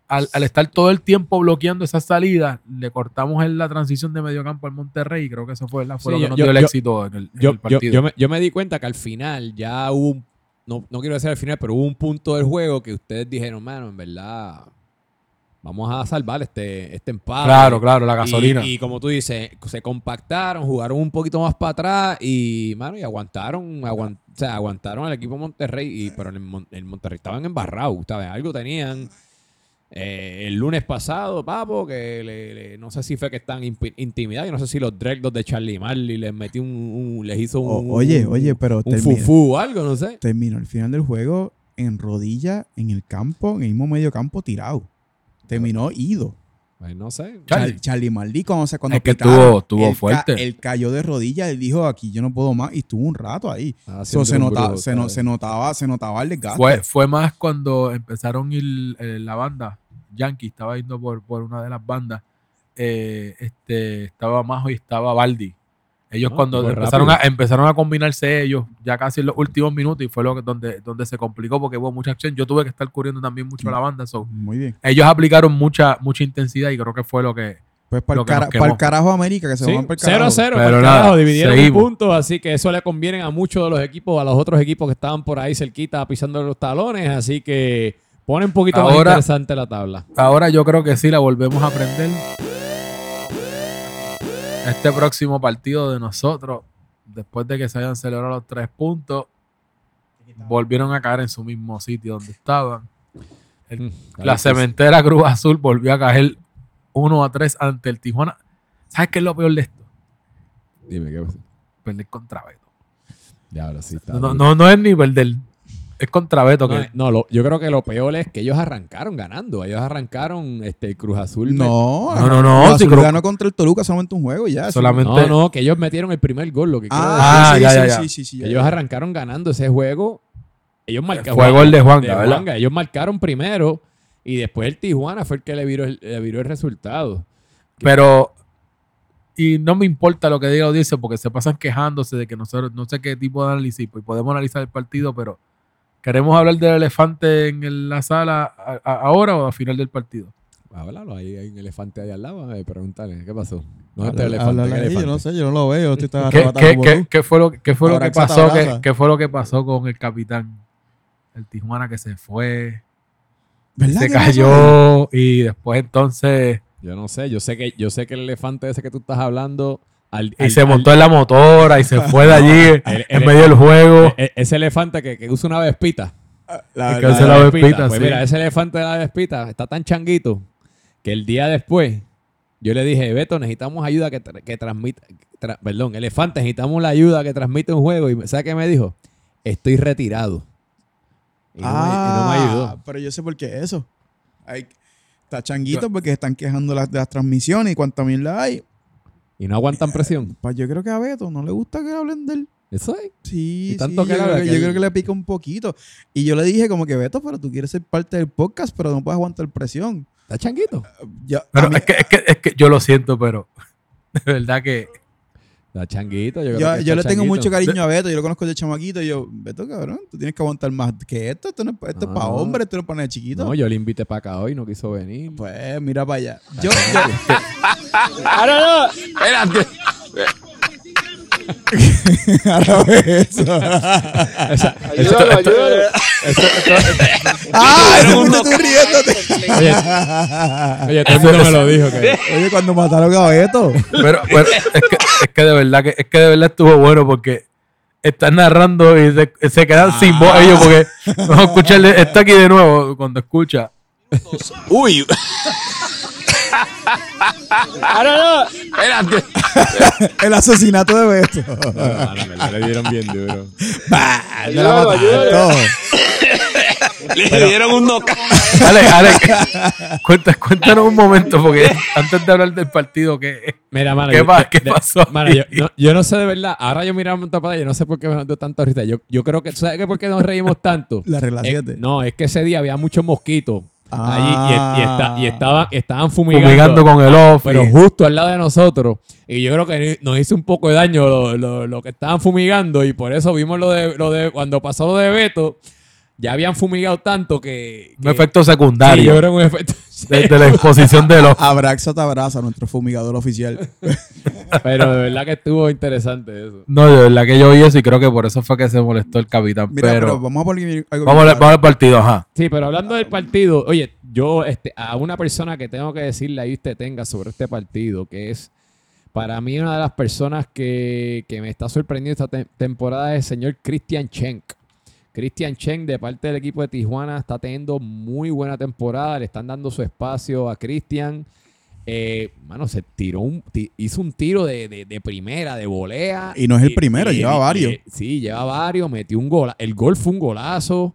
al, al estar todo el tiempo bloqueando esas salidas, le cortamos en la transición de medio campo al Monterrey y creo que eso fue, ¿verdad? fue Sí, lo que yo- nos yo- dio el éxito en el, en yo, el partido. yo me, yo me di cuenta que al final ya hubo un, no, no quiero decir al final, pero hubo un punto del juego que ustedes dijeron, mano, en verdad, vamos a salvar este, este empate. claro, claro, la gasolina. Y, como tú dices, se compactaron, jugaron un poquito más para atrás y, mano, y aguantaron, aguan- o sea, aguantaron al equipo Monterrey, y, pero en el, Mon- el Monterrey estaban embarrados, ¿sabes? Algo tenían. Eh, el lunes pasado, papo, que le- le- no sé si fue que están intimidados, yo no sé si los Dreadlocks de Charlie Marley les metió un, un- les hizo un, O- oye, oye, pero un termina- fufú o algo, no sé. terminó el final del juego en rodilla, en el campo, en el mismo medio campo tirado. Terminó ido. No sé. Charlie. Char- Charlie Maldi, cuando, se, cuando Es que estuvo- estuvo él ca- fuerte. Él cayó de rodillas, él dijo, aquí yo no puedo más, y estuvo un rato ahí. So, haciendo se, un nota- brujo, se, no- notaba, se notaba el desgaste. Fue, fue más cuando empezaron a ir eh, la banda, Yankee estaba yendo por, por una de las bandas, eh, este, estaba Majo y estaba Baldi. Ellos Ah, cuando empezaron a, empezaron a combinarse ellos ya casi en los últimos minutos y fue lo que, donde, donde se complicó porque hubo mucha acción. Yo tuve que estar cubriendo también mucho Mm. la banda. so, Muy bien. ellos aplicaron mucha, mucha intensidad y creo que fue lo que... Pues para el, cara- para el carajo América, que se Sí, van para el 0 a carajo. 0, Pero para el nada, carajo, dividieron seguimos. un punto, así que eso le conviene a muchos de los equipos, a los otros equipos que estaban por ahí cerquita pisando los talones, así que pone un poquito más Ahora- interesante la tabla. Ahora yo creo que sí la volvemos a aprender. Este próximo partido de nosotros, después de que se hayan celebrado los tres puntos, volvieron a caer en su mismo sitio donde estaban. El- Mm, la cementera Cruz Azul volvió a caer 1 a 3 ante el Tijuana. ¿Sabes qué es lo peor de esto? Dime qué pasa. Perder contra Beto. Ya, ahora sí está. No, no, no es ni perder, es contra Beto. No, que, no, lo- yo creo que lo peor es que ellos arrancaron ganando. Ellos arrancaron este el Cruz Azul. No, No, no, no, Cruz sí, Azul creo- ganó contra el Toluca solamente un juego y ya. Solamente- No, no, que ellos metieron el primer gol. Lo que Ah, Ah, sí, ya, sí, ya, sí, ya. sí, sí, sí, ya, Ellos ya. arrancaron ganando ese juego. Ellos marcaron. Fue gol de Juanga, ¿verdad? Ellos marcaron primero y después el Tijuana fue el que le viró el, le viró el resultado. Pero, y no me importa lo que diga la audiencia porque se pasan quejándose de que nosotros, no sé qué tipo de análisis, pues podemos analizar el partido, pero ¿queremos hablar del elefante en la sala a- a- ahora o al final del partido? Háblalo, ahí hay un elefante ahí al lado. eh, pregúntale, ¿qué pasó? No este elefante, háblale ¿qué ahí, elefante? Yo no sé, yo no lo veo. Estoy tan ¿Qué, fue lo, qué fue lo que pasó? ¿Qué, fue lo que pasó con el capitán? El Tijuana que se fue, ¿Verdad se cayó y después entonces Yo no sé, yo sé que yo sé que el elefante ese que tú estás hablando al- Y al- se al- montó en la motora y se fue de allí el- en el- medio del juego. e- ese elefante que, que usa una vespita. La que ese la vespita, Pues sí. mira, ese elefante de la vespita está tan changuito que el día después yo le dije, Beto, necesitamos ayuda que, tra- que transmita, tra- perdón, elefante, necesitamos la ayuda que transmite un juego. Y ¿sabes qué me dijo? Estoy retirado. Y no, me, y no me ayudó. Ah, Pero yo sé por qué eso. Hay, está changuito porque están quejando las, de las transmisiones y cuánta mierda hay. Y no aguantan presión. Pues yo creo que a Beto no le gusta que hablen de él. Eso es. Sí, Y tanto sí, que yo, creo, que yo él- creo que le pica un poquito. Y yo le dije como que Beto, pero tú quieres ser parte del podcast, pero no puedes aguantar presión. Está changuito. Yo- Pero mí- es que, es, que, es que yo lo siento, pero de verdad que Está changuito. Yo, creo yo, que yo está le tengo changuito. mucho cariño a Beto, yo lo conozco de chamaquito y yo, Beto, cabrón, tú tienes que aguantar más que esto. Esto, no, es- para hombres, esto no es para nenes chiquitos. No, yo le invité para acá hoy, no quiso venir. Pues mira para allá. Yo, Ahora no, espérate. Ayúdalo, ayúdalo. ¡Ah! Eso uno- tú riéndote. Oye, oye, todo el mundo me lo dijo. Que, Oye, cuando mataron a Beto. Pero, pero es, que, es que de verdad que es que de verdad estuvo bueno porque están narrando y se, se quedan sin voz ellos porque vamos a escucharle está aquí de nuevo cuando escucha. Uy. Ahora no, espérate. El asesinato de Beto. no, le dieron bien duro. Bah, no la mataron. Le dieron un. Alex, Alex, cuenta- cuéntanos un momento porque antes de hablar del partido que Mira, mano. ¿Qué yo- pa- qué de- pasó mano, yo, no, yo no sé de verdad. Ahora yo miraba un tapada, yo no sé por qué me dio tanta risa. Yo, yo creo que, ¿sabes qué por qué nos reímos tanto? La regla Eh, 7. no, es que ese día había muchos mosquitos allí y, y está- y Ah. estaban, estaban fumigando. fumigando con el off. pero justo al lado de nosotros. Y yo creo que nos hizo un poco de daño lo, lo- lo que estaban fumigando. Y por eso vimos lo de, lo de cuando pasó lo de Beto, ya habían fumigado tanto que. un que- efecto Sí, secundario yo creo que un efecto. De, de la exposición de los Abraxa te abraza, nuestro fumigador oficial. Pero de verdad que estuvo interesante eso. No, de verdad que yo oí eso y creo que por eso fue que se molestó el capitán. Mira, pero, pero, vamos a poner algo vamos, al- vamos al partido, ajá. Sí, pero hablando del partido, oye, yo este, a una persona que tengo que decirle ahí usted tenga sobre este partido, que es para mí una de las personas que, que me está sorprendiendo esta te- temporada es el señor Christian Schenk. Christian Chen, de parte del equipo de Tijuana, está teniendo muy buena temporada. Le están dando su espacio a Christian. Eh, mano, se tiró un, hizo un tiro de, de- de primera, de volea. Y no es el primero, lleva varios. sí, lleva varios, metió un gol. El gol fue un golazo.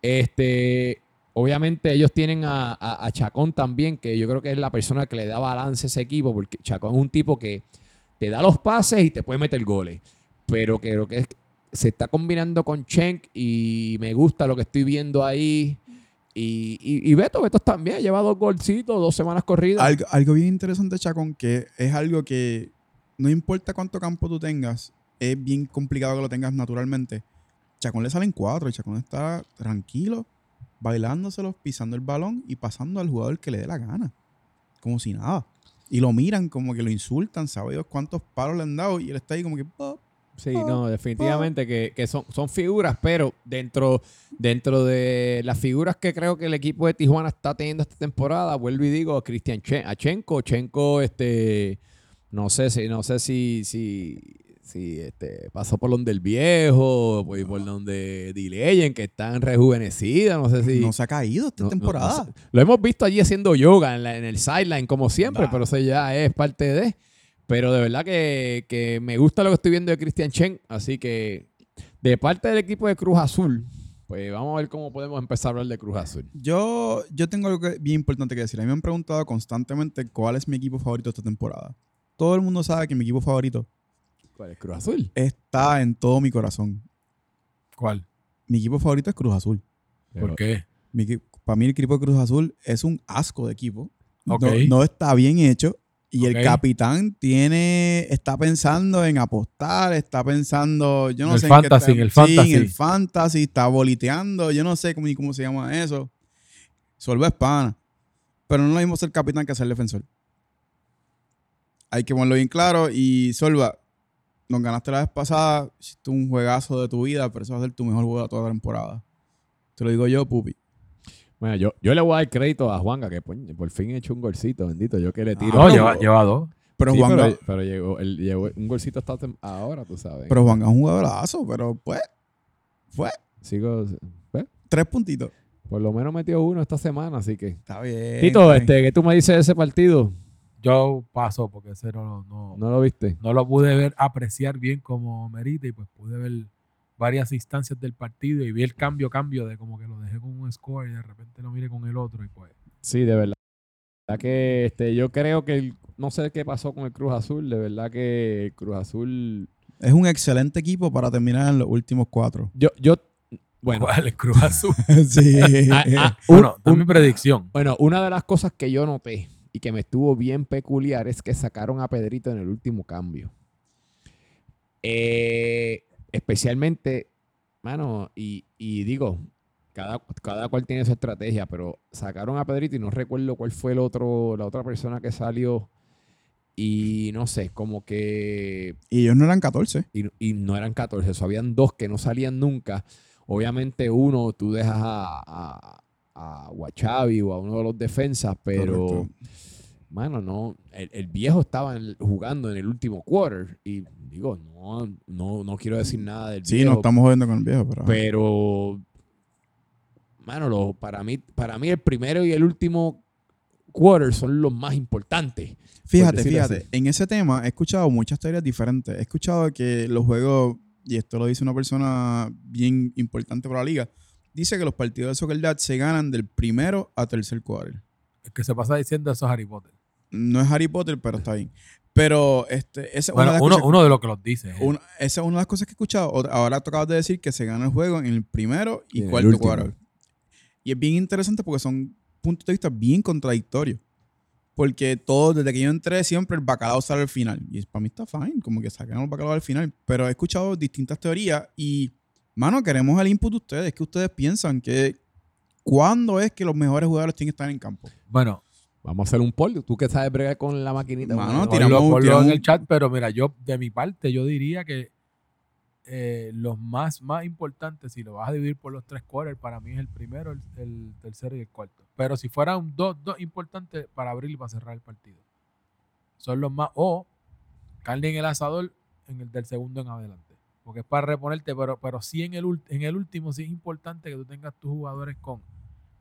Este, obviamente ellos tienen a, a- a Chacón también, que yo creo que es la persona que le da balance a ese equipo, porque Chacón es un tipo que te da los pases y te puede meter goles. Pero creo que es- se está combinando con Chenk y me gusta lo que estoy viendo ahí. Y, y, y Beto, Beto también lleva dos golcitos, dos semanas corridas. Algo, algo bien interesante, Chacón, que es algo que no importa cuánto campo tú tengas, es bien complicado que lo tengas naturalmente. Chacón le salen cuatro y Chacón está tranquilo, bailándoselos, pisando el balón y pasando al jugador que le dé la gana. Como si nada. Y lo miran como que lo insultan, sabe cuántos palos le han dado y él está ahí como que... "Oh". Sí, no, definitivamente que, que son, son figuras, pero dentro, dentro de las figuras que creo que el equipo de Tijuana está teniendo esta temporada, vuelvo y digo a Cristian Chen, a Chenko, Chenko, este, no sé si, no sé si, si, si este, pasó por donde el viejo, pues, por donde Dileyen, que están rejuvenecidas, no sé si. No se ha caído esta no- temporada. no. Lo hemos visto allí haciendo yoga en, la- en el sideline, como siempre, Nah. pero eso ya es parte de. Pero de verdad que, que me gusta lo que estoy viendo de Christian Chen. Así que, de parte del equipo de Cruz Azul, pues vamos a ver cómo podemos empezar a hablar de Cruz Azul. Yo, yo tengo algo que- bien importante que decir. A mí me han preguntado constantemente cuál es mi equipo favorito esta temporada. Todo el mundo sabe que mi equipo favorito ¿Cuál es Cruz Azul? está en todo mi corazón. ¿Cuál? Mi equipo favorito es Cruz Azul. ¿Por qué? para mí el equipo de Cruz Azul es un asco de equipo. No- Ok. No, está bien hecho. Y el capitán tiene, está pensando en apostar, está pensando, yo no El sé. en qué fantasy, está- el sí, fantasy. en el fantasy, está boliteando, yo no sé cómo, ni cómo se llama eso. Solva es pana. Pero no es lo mismo ser capitán que ser defensor. Hay que ponerlo bien claro. Y Solva, nos ganaste la vez pasada, hiciste un juegazo de tu vida, pero eso va a ser tu mejor juego de toda la temporada. Te lo digo yo, Pupi. Bueno, yo, yo le voy a dar crédito a Juanga, que por, por fin he hecho un golcito, bendito. Yo que le tiro. No, lleva, lleva dos. Pero Sí, Juan, pero, llegó, él llegó un golcito hasta ahora, tú sabes. pero Juan es un jugadorazo, pero pues, fue Sigo, pues, tres puntitos. por lo menos metió uno esta semana, así que. Está bien. Tito, este, ¿qué tú me dices de ese partido? Yo paso porque ese no, no, ¿No lo viste? no lo pude ver, apreciar bien como merita y pues pude ver varias instancias del partido y vi el cambio, cambio de como que lo dejé con un score y de repente lo miré con el otro y pues Sí, de verdad. La verdad que este, yo creo que el- no sé qué pasó con el Cruz Azul. De verdad que el Cruz Azul. Es un excelente equipo para terminar en los últimos cuatro. Yo, yo, bueno, ¿cuál es Cruz Azul? sí. ah, ah, bueno, un- mi predicción. bueno, una de las cosas que yo noté y que me estuvo bien peculiar es que sacaron a Pedrito en el último cambio. Eh, especialmente, mano, y, y digo, cada, cada cual tiene su estrategia, pero sacaron a Pedrito y no recuerdo cuál fue el otro, la otra persona que salió. Y no sé, como que Y ellos no eran 14. y, y no eran 14, eso habían dos que no salían nunca. Obviamente uno tú dejas a, a, a Guachavi o a uno de los defensas, pero, Correcto. Mano, no, el, el viejo estaba en el- jugando en el último quarter y digo, no, no, no quiero decir nada del Sí, viejo, no estamos jodiendo con el viejo, pero. pero, mano, lo- para, mí, para mí el primero y el último quarter son los más importantes. Fíjate, fíjate, así. en ese tema he escuchado muchas teorías diferentes. He escuchado que los juegos, y esto lo dice una persona bien importante para la liga, dice que los partidos de Soccer Dad se ganan del primero a tercer quarter. El que se pasa diciendo eso es Harry Potter. No es Harry Potter, pero está bien. Pero este, esa es una Bueno, uno, uno de los que los dice. ¿eh? una- esa es una de las cosas que he escuchado. Otra- Ahora tú acabas de decir que se gana el juego en el primero y, Y cuarto último. quarter. Y es bien interesante porque son puntos de vista bien contradictorios. Porque todo, desde que yo entré, siempre el bacalao sale al final. Y para mí está fine, como que saquen el bacalao al final. Pero he escuchado distintas teorías y, mano, queremos el input de ustedes. que ustedes piensan? que ¿Cuándo es que los mejores jugadores tienen que estar en campo? Bueno, Vamos a hacer un poll. Tú que sabes bregar con la maquinita. Mano, tiramos- ponlo, ponlo tiramos en el chat, pero mira, yo de mi parte, yo diría que eh, los más, más importantes, si lo vas a dividir por los tres quarters, para mí es el primero, el, el tercero y el cuarto. Pero si fueran dos, dos importantes para abrir y para cerrar el partido. Son los más, o carne en el asador en el del segundo en adelante. Porque es para reponerte, pero, pero sí en el, en el último sí es importante que tú tengas tus jugadores con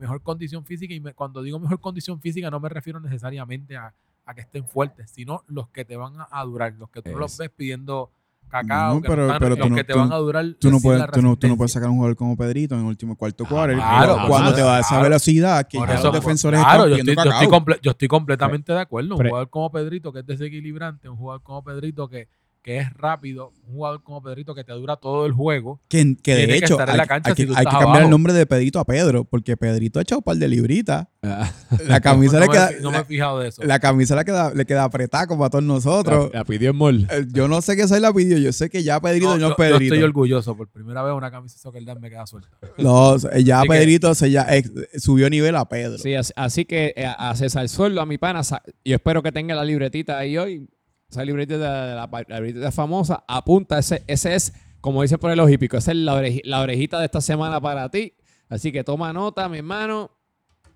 mejor condición física. Y me- cuando digo mejor condición física no me refiero necesariamente a, a que estén fuertes, sino los que te van a, durar, los que tú no los Es. ves pidiendo cacao, No, que pero- no los no- que te tú- van a durar. Tú no, puedes, tú, no, tú no puedes sacar un jugador como Pedrito en el último cuarto quarter. claro, cuando te va a esa claro. velocidad que ya los defensores claro, están yo estoy, yo, estoy yo completamente de acuerdo. Un jugador como Pedrito, que es desequilibrante, un jugador como Pedrito, que, que es rápido, un jugador como Pedrito, que te dura todo el juego. Que, que de que hecho estar en hay, la cancha hay que, si hay que cambiar el abajo. nombre de Pedrito a Pedro, porque Pedrito ha echado un par de libritas. Ah, La camisa, no, le, me, queda, fi- no me he fijado de eso. la, camisa le queda, le queda apretada como a todos nosotros. la, la pidió en mall. Eh, Yo no sé qué soy la pidió, yo sé que ya Pedrito No, no, yo, es yo Pedrito. estoy orgulloso. Por primera vez una camisa de Soccer Dad me queda suelta. No, ya Así que- Pedrito se ya, eh, subió nivel a Pedro. Sí, así, así que eh, a César Sueldo, a mi pana, yo espero que tenga la libretita ahí hoy. Esa libretita, de la, la libretita famosa, apunta. Ese, ese es, como dice por el hípico, esa es la, oreji- la orejita de esta semana para ti. Así que toma nota, mi hermano.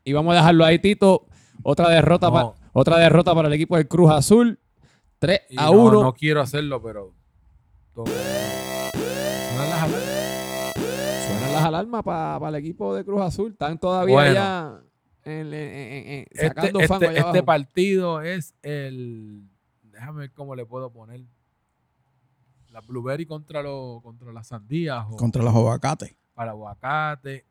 Y vamos a dejarlo ahí, Tito. Otra derrota, No. pa- otra derrota para el equipo del Cruz Azul. 3 Y a no, 1. no quiero hacerlo, pero. Suenan las alarmas. Suenan las alarmas para el equipo de Cruz Azul. Están todavía Bueno. ya en- en- en- en- Este, sacando este- fango allá este abajo. partido es el. Déjame ver cómo le puedo poner. La blueberry contra, los contra las sandías. O Contra los aguacates. para aguacate.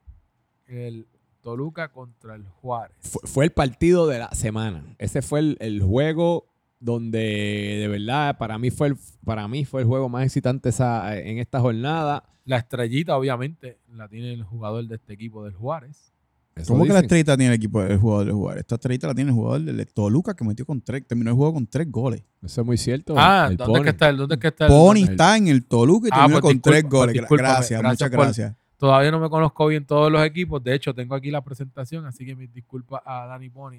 El Toluca contra el Juárez. fue, fue el partido de la semana. Ese fue el, el juego donde de verdad para mí fue el, para mí fue el juego más excitante esa, en esta jornada. La estrellita, obviamente, la tiene el jugador de este equipo del Juárez. Eso ¿Cómo que la estrellita tiene el equipo del jugador del jugador? Esta estrellita la tiene el jugador del Toluca que metió con tres, terminó el juego con tres goles. Eso es muy cierto. ah, el ¿dónde es que está el? ¿Dónde es que está el? Pony el- está en el Toluca y Ah, terminó pues con tres goles. pues gracias, gracias muchas por- gracias. Todavía no me conozco bien todos los equipos. De hecho, tengo aquí la presentación, así que mis disculpas a Dani Pony.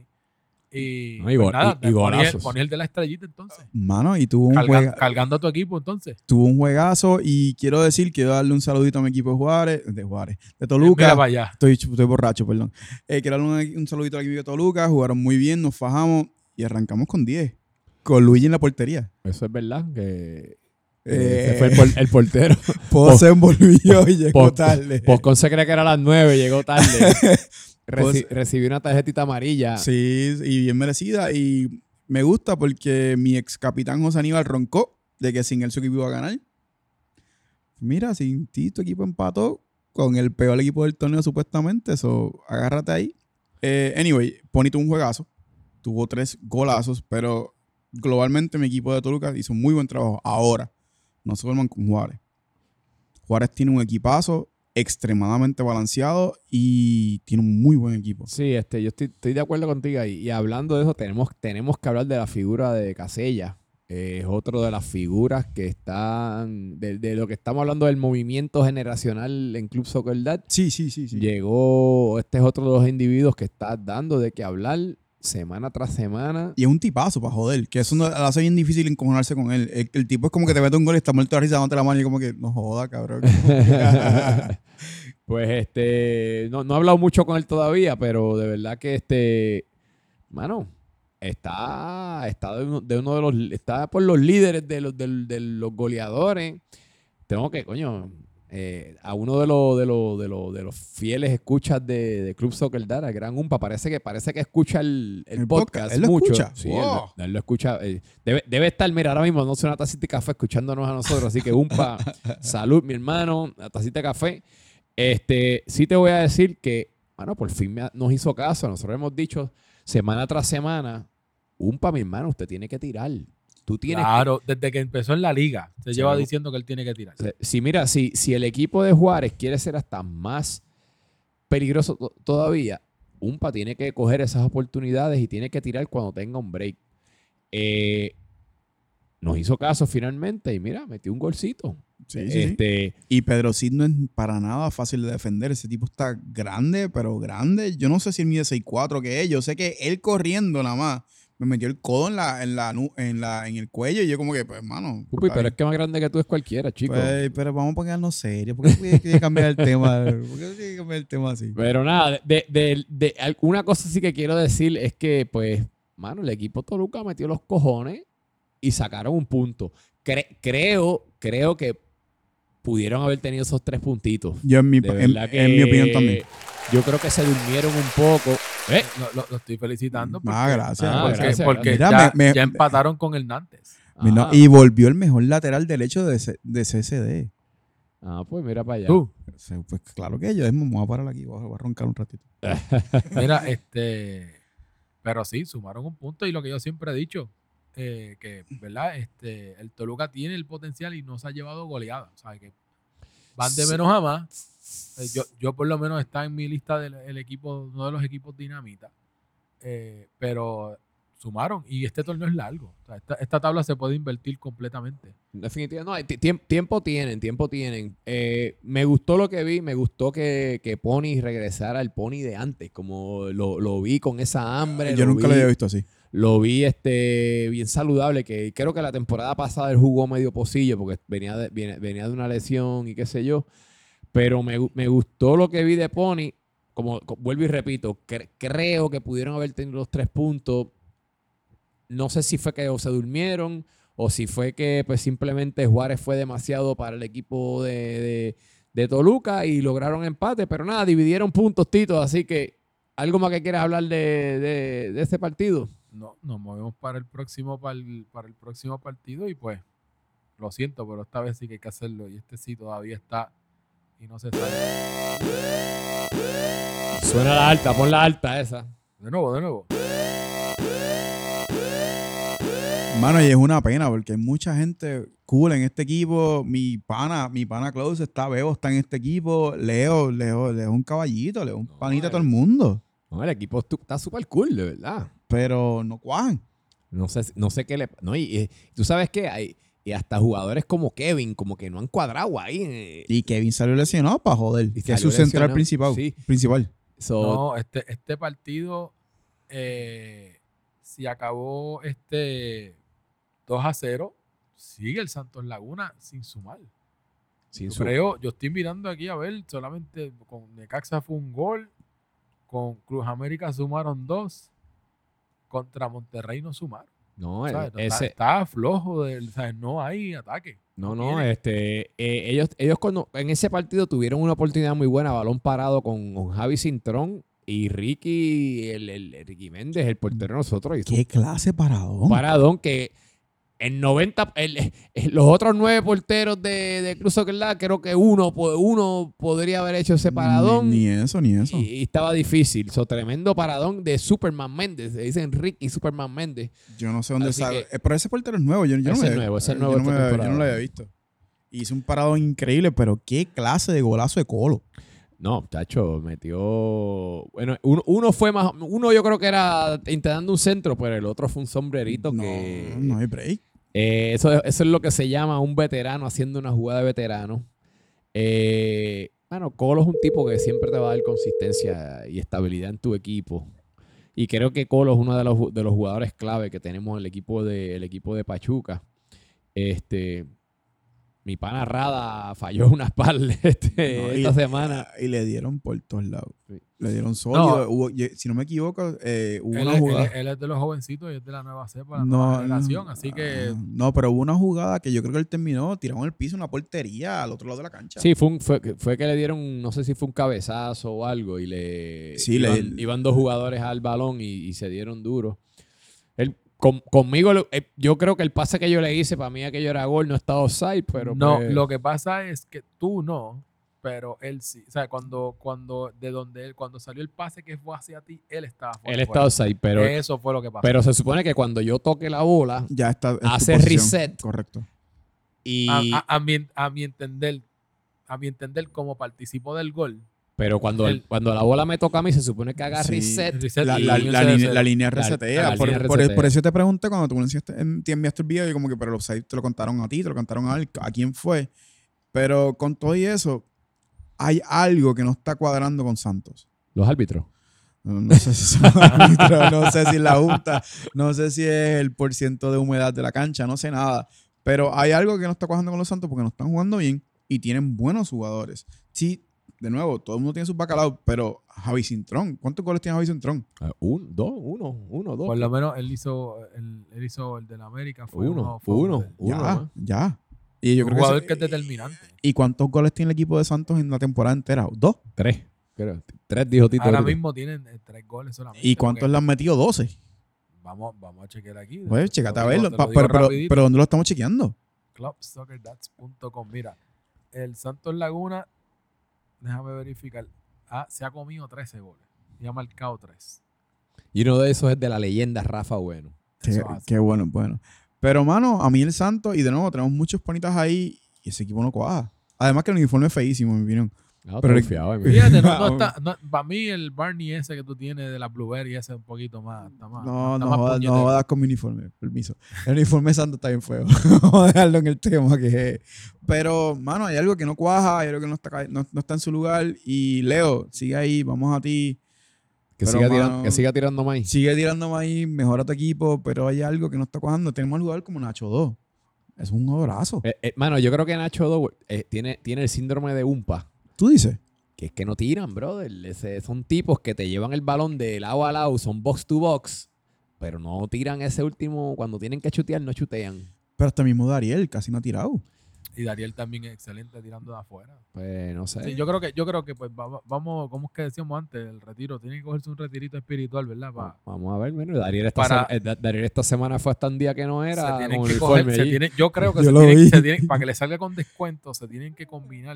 Y, No, y pues go- nada, y- y golazos. El de la estrellita entonces. Mano, y tuvo un, Carga- cargando a tu equipo entonces. tuvo un juegazo y quiero decir, quiero darle un saludito a mi equipo de Juárez, de Juárez, de Mira Toluca. para allá. Estoy, estoy borracho, perdón. Eh, quiero darle un, un saludito al equipo de Toluca, jugaron muy bien, nos fajamos y arrancamos con 10. Con Luigi en la portería. Eso es verdad, que Eh, ese fue el, por- el portero. Pozo se envolvió y llegó Pos- tarde. Poscon se cree que era a las 9, llegó tarde. Reci- Pos- recibió una tarjetita amarilla. Sí, y bien merecida. Y me gusta porque mi ex capitán José Aníbal roncó de que sin él su equipo iba a ganar. Mira, sin ti tu equipo empató con el peor equipo del torneo supuestamente. Eso, agárrate ahí. Eh, anyway, Pony tuvo un juegazo. Tuvo tres golazos, pero globalmente mi equipo de Toluca hizo muy buen trabajo. Ahora, no se duerman con Juárez. Juárez tiene un equipazo extremadamente balanceado y tiene un muy buen equipo. Sí, este, yo estoy, estoy de acuerdo contigo ahí. Y hablando de eso, tenemos, tenemos que hablar de la figura de Casella. Eh, es otro de las figuras que están, de, de lo que estamos hablando del movimiento generacional en Club Soccer Dad. Sí, sí, sí, sí. Llegó, este es otro de los individuos que está dando de qué hablar semana tras semana. Y es un tipazo para joder, que eso no, lo hace bien difícil encojonarse con él. El, el tipo es como que te mete un gol y está muerto de risa dándote la mano y como que no joda, cabrón. pues este, no, no he hablado mucho con él todavía, pero de verdad que este, mano, está, está de uno de, uno de los, está por los líderes de los, de los goleadores. Tengo que, coño, eh, a uno de los, de los, de los, de los fieles escuchas de, de Club Soccer Dara, Gran Umpa, parece que, parece que escucha el, el El podcast, podcast, ¿él lo mucho. escucha? Sí, Wow. él, lo- él lo escucha. eh, debe, debe estar, mira, ahora mismo no sé una tacita de café escuchándonos a nosotros, así que Umpa, salud, mi hermano, la tacita de café. Este, sí te voy a decir que, bueno, por fin me nos hizo caso. Nosotros hemos dicho semana tras semana, Umpa, mi hermano, usted tiene que tirar. Tú tienes que- Claro, desde que empezó en la liga, se Sí, lleva ¿no? diciendo que él tiene que tirar. Si mira, si, si el equipo de Juárez quiere ser hasta más peligroso to- todavía, Umpa tiene que coger esas oportunidades y tiene que tirar cuando tenga un break. Eh, nos hizo caso finalmente y mira, metió un golcito. Sí, sí, sí. este, Y Pedro Cid no es para nada fácil de defender. Ese tipo está grande, pero grande. Yo no sé si él mide 6'4 que es. Yo sé que él corriendo nada más me metió el codo en la, en la, en la, en el cuello y yo como que, pues, hermano. Pupi, pero es que más grande que tú es cualquiera, chico. Pues, pero vamos a ponernos serios. ¿Por qué que cambiar el tema? ¿Por qué que cambiar el tema así? Pero nada, de, de, de- una cosa sí que quiero decir es que, pues, mano, el equipo Toluca metió los cojones y sacaron un punto. Cre- creo, creo que pudieron haber tenido esos tres puntitos. Yo en mi, en, verdad en mi opinión también. Yo creo que se durmieron un poco. ¿Eh? Lo, lo- lo estoy felicitando. Porque, Ah, gracias. Ah, porque, gracias, porque gracias. ya, Mira, me- ya me- empataron con el Nantes. No, Ajá. y volvió el mejor lateral derecho de, C- de CSD. Ah, pues mira para allá. Tú, Pues claro que yo, es, me voy a parar aquí, voy a, voy a roncar un ratito. mira, este. Pero sí, sumaron un punto y lo que yo siempre he dicho, eh, que, ¿verdad? Este, el Toluca tiene el potencial y no se ha llevado goleada. O sea, que van de menos a más. Eh, yo, yo por lo menos está en mi lista del el equipo, uno de los equipos dinamita. Eh, pero sumaron y este torneo es largo. O sea, esta, esta tabla se puede invertir completamente. Definitivamente, no, tiemp- tiempo tienen, tiempo tienen. Eh, me gustó lo que vi, me gustó que, que Pony regresara al Pony de antes, como lo, lo vi con esa hambre. yo nunca vi, lo había visto así. Lo vi este, bien saludable, que creo que la temporada pasada él jugó medio pocillo porque venía de, venía de una lesión y qué sé yo. Pero me, me gustó lo que vi de Pony. Como co- vuelvo y repito, cre- creo que pudieron haber tenido los tres puntos. No sé si fue que se durmieron o si fue que pues simplemente Juárez fue demasiado para el equipo de, de- de Toluca y lograron empate. Pero nada, dividieron puntos, Tito. Así que, ¿algo más que quieras hablar de, de, de este partido? No, nos movemos para el próximo para el, para el próximo partido y pues lo siento, pero esta vez sí que hay que hacerlo y este sí todavía está y no se sale. Suena la alta, pon la alta esa. De nuevo, de nuevo. Mano, y es una pena porque hay mucha gente cool en este equipo. Mi pana, mi pana Klaus está, Bebo está en este equipo. Leo, Leo, Leo es un caballito, Leo es un No, panita a eh. todo el mundo. No, el equipo está súper cool, de verdad. Pero no cuajan. No sé, no sé qué le... No, y, y tú sabes que hay... Y hasta jugadores como Kevin, como que no han cuadrado ahí. eh. Y Kevin salió lesionado para joder. Y que es su central principal. sí. principal. So, No, este, este partido, eh, si acabó este 2 a 0, sigue el Santos Laguna sin sumar. sin Yo su- creo, yo estoy mirando aquí a ver, solamente con Necaxa fue un gol, con Cruz América sumaron dos, contra Monterrey no sumaron. No. Está, ese, está flojo, del, ¿sabes? no hay ataque. No, No este, eh, ellos, ellos cuando en ese partido tuvieron una oportunidad muy buena, balón parado con, con Javi Cintrón y Ricky, el, el- el Ricky Méndez, el portero de nosotros, hizo ¿Qué clase paradón? un paradón que 90, el- eh, los otros nueve porteros de, de Cruz Lab, creo que uno, uno podría haber hecho ese paradón. Ni, ni eso, ni eso. y, y estaba difícil. So, tremendo paradón de Superman Méndez. Se dicen Ricky Superman Méndez. Yo no sé dónde que- eh, pero ese portero es nuevo. Yo, yo Ese no es nuevo, ese es yo nuevo no esta me- Yo no lo había visto. Hizo un paradón increíble, pero qué clase de golazo de colo. No, chacho, metió. Bueno, uno, uno fue más. Uno yo creo que era intentando un centro, pero el otro fue un sombrerito no, que. no hay break. Eh, eso, eso es lo que se llama un veterano haciendo una jugada de veterano. Eh, bueno, Colo es un tipo que siempre te va a dar consistencia y estabilidad en tu equipo. Y creo que Colo es uno de los, de los jugadores clave que tenemos en el equipo de, el equipo de Pachuca. Este, mi pana Rada falló unas par este, No, y- esta semana. Y le dieron por todos lados. Sí. Le dieron sólido. No. Hubo- ye- si no me equivoco, eh, hubo Él, una él jugada. él es de los jovencitos y es de la nueva cepa, la No, nueva no, generación. Así que ah, No, pero hubo una jugada que yo creo que él terminó tirado en el piso, una portería al otro lado de la cancha. Sí, fue, un- fue, fue que le dieron, no sé si fue un cabezazo o algo, y le Sí, le- iban, iban dos jugadores al balón y, y se dieron duro. Con- conmigo, lo- eh, yo creo que el pase que yo le hice, para mí aquello era gol, no estaba offside, pero no, pues, lo que pasa es que tú no, pero él sí. O sea, cuando, cuando, de donde él, cuando salió el pase que fue hacia ti, él estaba fuera. él estaba offside, pero, Eso fue lo que pasó. pero se supone que cuando yo toque la bola Ya está. Hace reset. Correcto. y... a, a- a mi, a mi entender, a mi entender, como participó del gol, pero cuando, él- cuando la bola me toca a mí, se supone que haga Sí. reset. reset La, la- la la línea resetea. la por, línea por- resetea. por eso te pregunté cuando tú te enviaste el video y como que, pero los seis te lo contaron a ti, te lo contaron a él, a quién fue. Pero con todo y eso, hay algo que no está cuadrando con Santos. Los árbitros. No, no sé si son árbitros, no sé si es la junta, no sé si es el porciento de humedad de la cancha, no sé nada. Pero hay algo que no está cuajando con los Santos porque no están jugando bien y tienen buenos jugadores. Sí, de nuevo, todo el mundo tiene sus bacalaos, pero Javi Cintrón, ¿cuántos goles tiene Javi Cintrón? Ah, Un, dos, uno, uno, dos. por lo menos él hizo el, él hizo el del América. Fue Uno, fue uno. de- Uno ya, ya. Y yo un creo que jugador ese- que es determinante. ¿Y cuántos goles tiene el equipo de Santos en la temporada entera? ¿Dos? Tres. Creo. Tres dijo Tito. Ahora mismo tienen eh, tres goles solamente. ¿Y cuántos le han metido? ¿12? Vamos, vamos a chequear aquí. Pues, checate a verlo. Pa- pero, pero, pero ¿dónde lo estamos chequeando? clubsoccerdats.com. Mira, el Santos Laguna, déjame verificar, ah, se ha comido 13 goles y ha marcado 3. Y uno de esos es de la leyenda Rafa Bueno. Qué, bueno, bueno. Pero, mano, a mí el Santos, y de nuevo, tenemos muchos ponitas ahí y ese equipo no cuaja. Además que el uniforme es feísimo, en mi opinión. No, Pero- pero confiado, Fíjate, no, no está, no- para mí el Barney ese que tú tienes de la Blueberry ese es un poquito más, está más, No, está no más jodas, no jodas con mi uniforme, permiso. El uniforme de Santos está bien feo. Vamos a dejarlo en el tema. que Pero, mano, hay algo que no cuaja, hay algo que no está, no, no está en su lugar. Y Leo, sigue ahí, vamos a ti. Que, Pero, siga mano, tirando, que siga tirando maíz. Sigue tirando ahí, mejora tu equipo, pero hay algo que no está cuajando. Tenemos al jugador como Nacho 2. Es un jugadorazo. Eh, eh, mano, yo creo que Nacho Do, eh, tiene, tiene el síndrome de Umpa. Tú dices. Que es que no tiran, brother. Ese- son tipos que te llevan el balón de lado a lado, son box to box, pero no tiran ese último. Cuando tienen que chutear, no chutean. Pero hasta mismo Dariel casi no ha tirado. Y Dariel también es excelente tirando de afuera. Pues no sé. Sí, yo creo que, yo creo que pues va- vamos, como es que decíamos antes, el retiro, tiene que cogerse un retirito espiritual, ¿verdad? Pa- Vamos a ver, bueno, Dariel esta, Para- sema- eh, Da- Dariel esta semana fue hasta un día que no se era tienen con que coger- se tienen- yo creo que Yo se tienen, se tienen- para que le salga con descuento, se tienen que combinar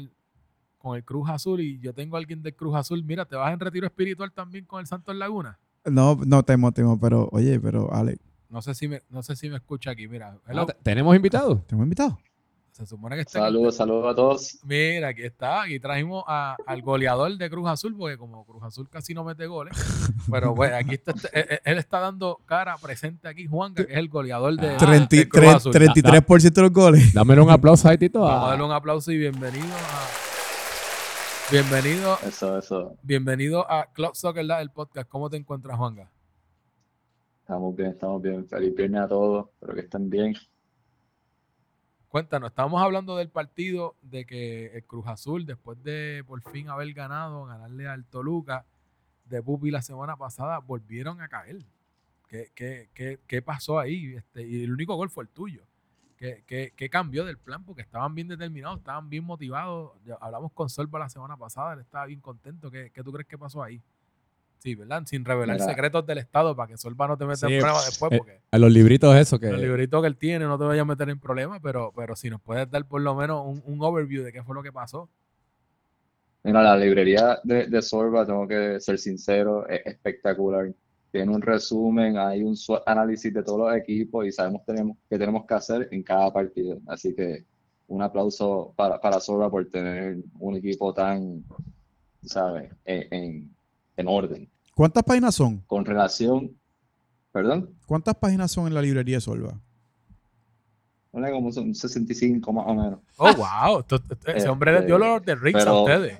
con el Cruz Azul. Y yo tengo a alguien del Cruz Azul. Mira, ¿te vas en retiro espiritual también con el Santos Laguna? No, no temo, temo, pero oye, pero Alex, No sé si me, no sé si me escucha aquí. Mira. Ah, te- ¿Tenemos invitados? ¿te hemos invitado? se supone que está. Saludos, saludos a todos. Mira, aquí está. Aquí trajimos a- al goleador de Cruz Azul, porque como Cruz Azul casi no mete goles. Pero bueno, aquí está. este- él, él está dando cara presente aquí, Juanca, que es el goleador de, de Cruz 33, Azul. 33% de los goles. Dámelo un aplauso ahí, Tito. Vamos a a- darle un aplauso y bienvenido a. Bienvenido, Eso, eso. bienvenido a Club Soccer Live, el podcast. ¿Cómo te encuentras, Juanga? Estamos bien, estamos bien. Feliz viernes a todos. Espero que estén bien. Cuéntanos, estábamos hablando del partido de que el Cruz Azul, después de por fin haber ganado, ganarle al Toluca de Pupi la semana pasada, volvieron a caer. ¿Qué, qué, qué, qué pasó ahí? Este, y el único gol fue el tuyo. ¿Qué, qué, qué cambió del plan? Porque estaban bien determinados, estaban bien motivados. Ya hablamos con Solva la semana pasada, él estaba bien contento. ¿Qué, qué tú crees que pasó ahí? Sí, ¿verdad? Sin revelar secretos del Estado para que Solva no te meta Sí, en problemas después. eh, Porque A los libritos esos que... el librito que él tiene no te vaya a meter en problemas, pero, pero si nos puedes dar por lo menos un, un overview de qué fue lo que pasó. Mira, la librería de, de Sorba, tengo que ser sincero, es espectacular. Tiene un resumen, hay un análisis de todos los equipos y sabemos tenemos, qué tenemos que hacer en cada partido. Así que un aplauso para, para Sorba por tener un equipo tan, ¿sabes?, en, en- en orden. ¿Cuántas páginas son? Con relación, perdón, ¿Cuántas páginas son en la librería Solva? Una como un 65 más o menos. Oh, wow. Ese hombre les dio los de Ricks a ustedes.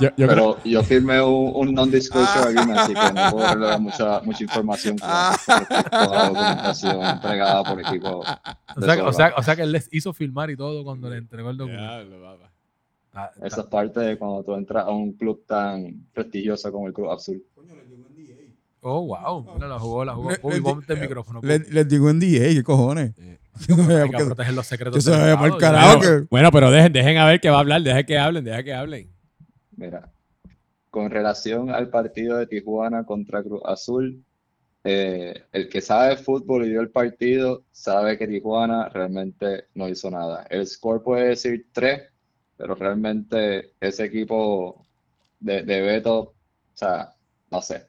Yo- yo creo- Pero yo firmé un, un non-disclosure agreement, así que no puedo revelar mucha, mucha información con respecto a la documentación entregada por equipo. O sea, que- o, sea, o sea que él les hizo filmar y todo cuando le entregó el documento. Está- Esa es parte de cuando tú entras a un club tan prestigioso como el Club Azul. Oh, wow. Mira, la jugó, la jugó. Le- le- ponte el micrófono. Les, digo en DA, ¿qué cojones? Eh. Hay que Porque- proteger los secretos se ya. carajo. Bueno, que- bueno, pero dejen, dejen a ver que va a hablar, dejen que hablen, dejen que hablen. Mira, con relación al partido de Tijuana contra Cruz Azul, eh, el que sabe fútbol y vio el partido sabe que Tijuana realmente no hizo nada. El score puede decir tres, pero realmente ese equipo de, de Beto, o sea, no sé.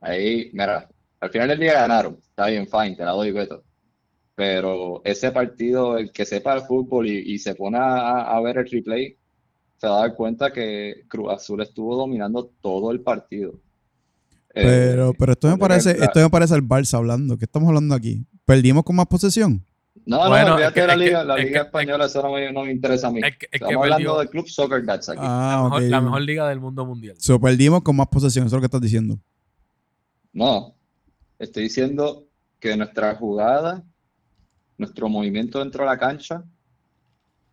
Ahí, mira, al final del día ganaron, está bien, fine, te la doy Beto. Pero ese partido, el que sepa el fútbol y, y se pone a, a ver el replay, se va a dar cuenta que Cruz Azul estuvo dominando todo el partido. Eh, Pero, pero esto me parece, esto me parece el Barça hablando. ¿Qué estamos hablando aquí? ¿Perdimos con más posesión? No, no, Bueno, olvídate es que- la liga, la es liga que- española, eso no me, no me interesa a mí. Es que, es que Estamos hablando perdió del Club Soccer Dads aquí. Ah, la, mejor, ok. la mejor liga del mundo mundial. So, perdimos con más posesión, eso es lo que estás diciendo. No, estoy diciendo que nuestra jugada, nuestro movimiento dentro de la cancha,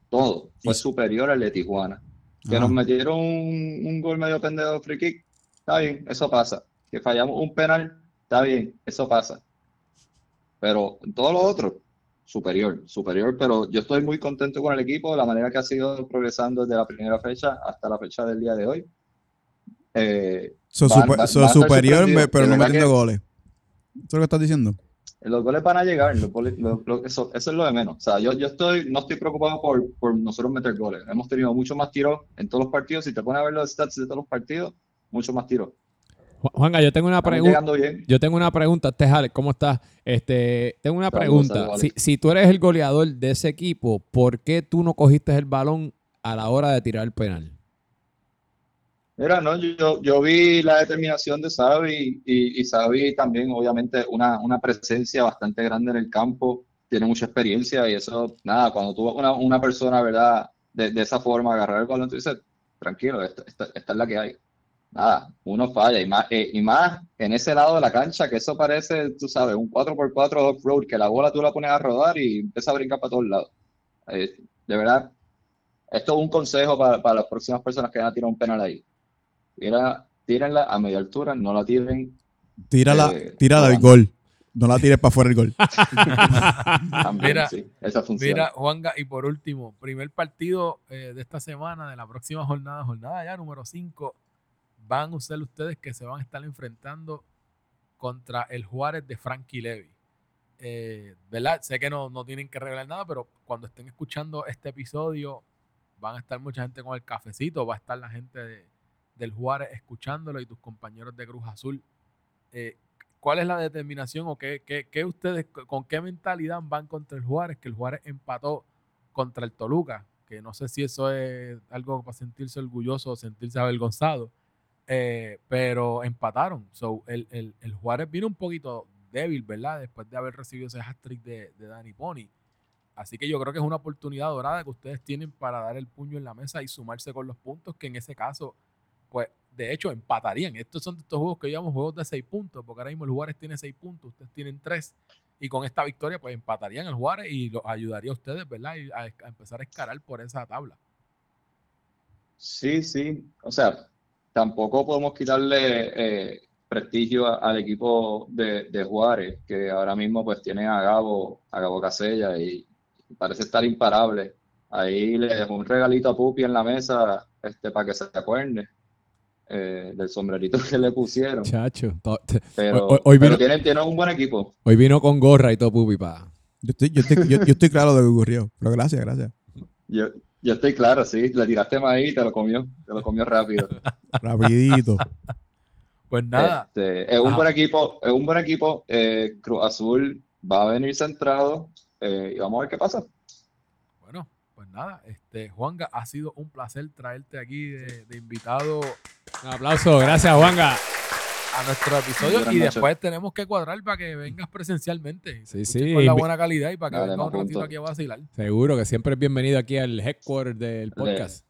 todo fue Y- superior al de Tijuana. Que nos metieron un, un gol medio pendejo de free kick, está bien, eso pasa. Que fallamos un penal, está bien, eso pasa. Pero en todo lo otro, superior, superior, pero yo estoy muy contento con el equipo, la manera que ha sido progresando desde la primera fecha hasta la fecha del día de hoy. Eh, So, Van- super- van- so, van a estar superior, me- pero no metiendo que- goles. Eso es lo que estás diciendo. Los goles van a llegar, los goles- lo- lo- eso, eso es lo de menos. O sea, yo, yo estoy, no estoy preocupado por, por nosotros meter goles. Hemos tenido mucho más tiros en todos los partidos. Si te pones a ver los stats de todos los partidos, mucho más tiros. Ju- Juanga, yo tengo una pregunta. Yo tengo una pregunta, Alex, ¿cómo estás? Este, tengo una pregunta. Si, si tú eres el goleador de ese equipo, ¿por qué tú no cogiste el balón a la hora de tirar el penal? Mira, no, yo, yo vi la determinación de Xavi y, y Xavi también, obviamente, una, una presencia bastante grande en el campo, tiene mucha experiencia y eso, nada, cuando tú una, una persona, ¿verdad? De, de esa forma, agarrar el balón, tú dices, tranquilo, esta, esta- esta es la que hay. Nada, uno falla y más, eh, y más en ese lado de la cancha, que eso parece, tú sabes, un 4x4 off-road, que la bola tú la pones a rodar y empieza a brincar para todos lados. Eh, de verdad, esto es un consejo para, para las próximas personas que van a tirar un penal ahí. Tira, tírenla a media altura, no la tiren Tírala, Eh, tírala al gol. No la tires para afuera el gol. también, Mira, sí, esa funciona. Mira, Juanga, y por último, primer partido eh, de esta semana, de la próxima jornada, jornada ya número 5, van a ser ustedes que se van a estar enfrentando contra el Juárez de Frankie Levy. Eh, ¿Verdad? Sé que no, no tienen que revelar nada, pero cuando estén escuchando este episodio, van a estar mucha gente con el cafecito, va a estar la gente de- del Juárez escuchándolo y tus compañeros de Cruz Azul. Eh, ¿Cuál es la determinación o qué, qué- qué ustedes, con qué mentalidad van contra el Juárez? Que el Juárez empató contra el Toluca, que no sé si eso es algo para sentirse orgulloso o sentirse avergonzado, eh, pero empataron. So, el, el- el Juárez vino un poquito débil, ¿verdad? Después de haber recibido ese hat-trick de, de Danny Pony. Así que yo creo que es una oportunidad dorada que ustedes tienen para dar el puño en la mesa y sumarse con los puntos, que en ese caso, pues, de hecho, empatarían. Estos son estos juegos que llamamos juegos de seis puntos, porque ahora mismo el Juárez tiene seis puntos, ustedes tienen tres, y con esta victoria, pues empatarían el Juárez y los ayudaría a ustedes, ¿verdad? A, a empezar a escalar por esa tabla. Sí, sí. O sea, tampoco podemos quitarle eh, prestigio al equipo de, de Juárez, que ahora mismo pues tiene a Gabo, a Gabo Casella y parece estar imparable. Ahí le dejó un regalito a Pupi en la mesa este, para que se acuerde eh, del sombrerito que le pusieron. Chacho. Pero, Hoy- hoy pero vino- tienen, tienen un buen equipo. Hoy vino con gorra y todo pupi pa. Yo estoy, yo, estoy, yo, yo estoy claro de lo que ocurrió. Pero gracias, gracias. Yo, yo estoy claro, sí, le tiraste maíz y te lo comió, te lo comió rápido. Rapidito. Pues nada, Este, es un Ajá. buen equipo, es un buen equipo. eh, Cruz Azul va a venir centrado eh, y vamos a ver qué pasa. bueno, pues nada, este, Juanga, ha sido un placer traerte aquí de, de invitado Un aplauso. Gracias, Juanga. a nuestro episodio y después tenemos que cuadrar para que vengas presencialmente. Sí, sí. Con la buena calidad y para que vengas un ratito aquí a vacilar. Seguro que siempre es bienvenido aquí al headquarter del podcast.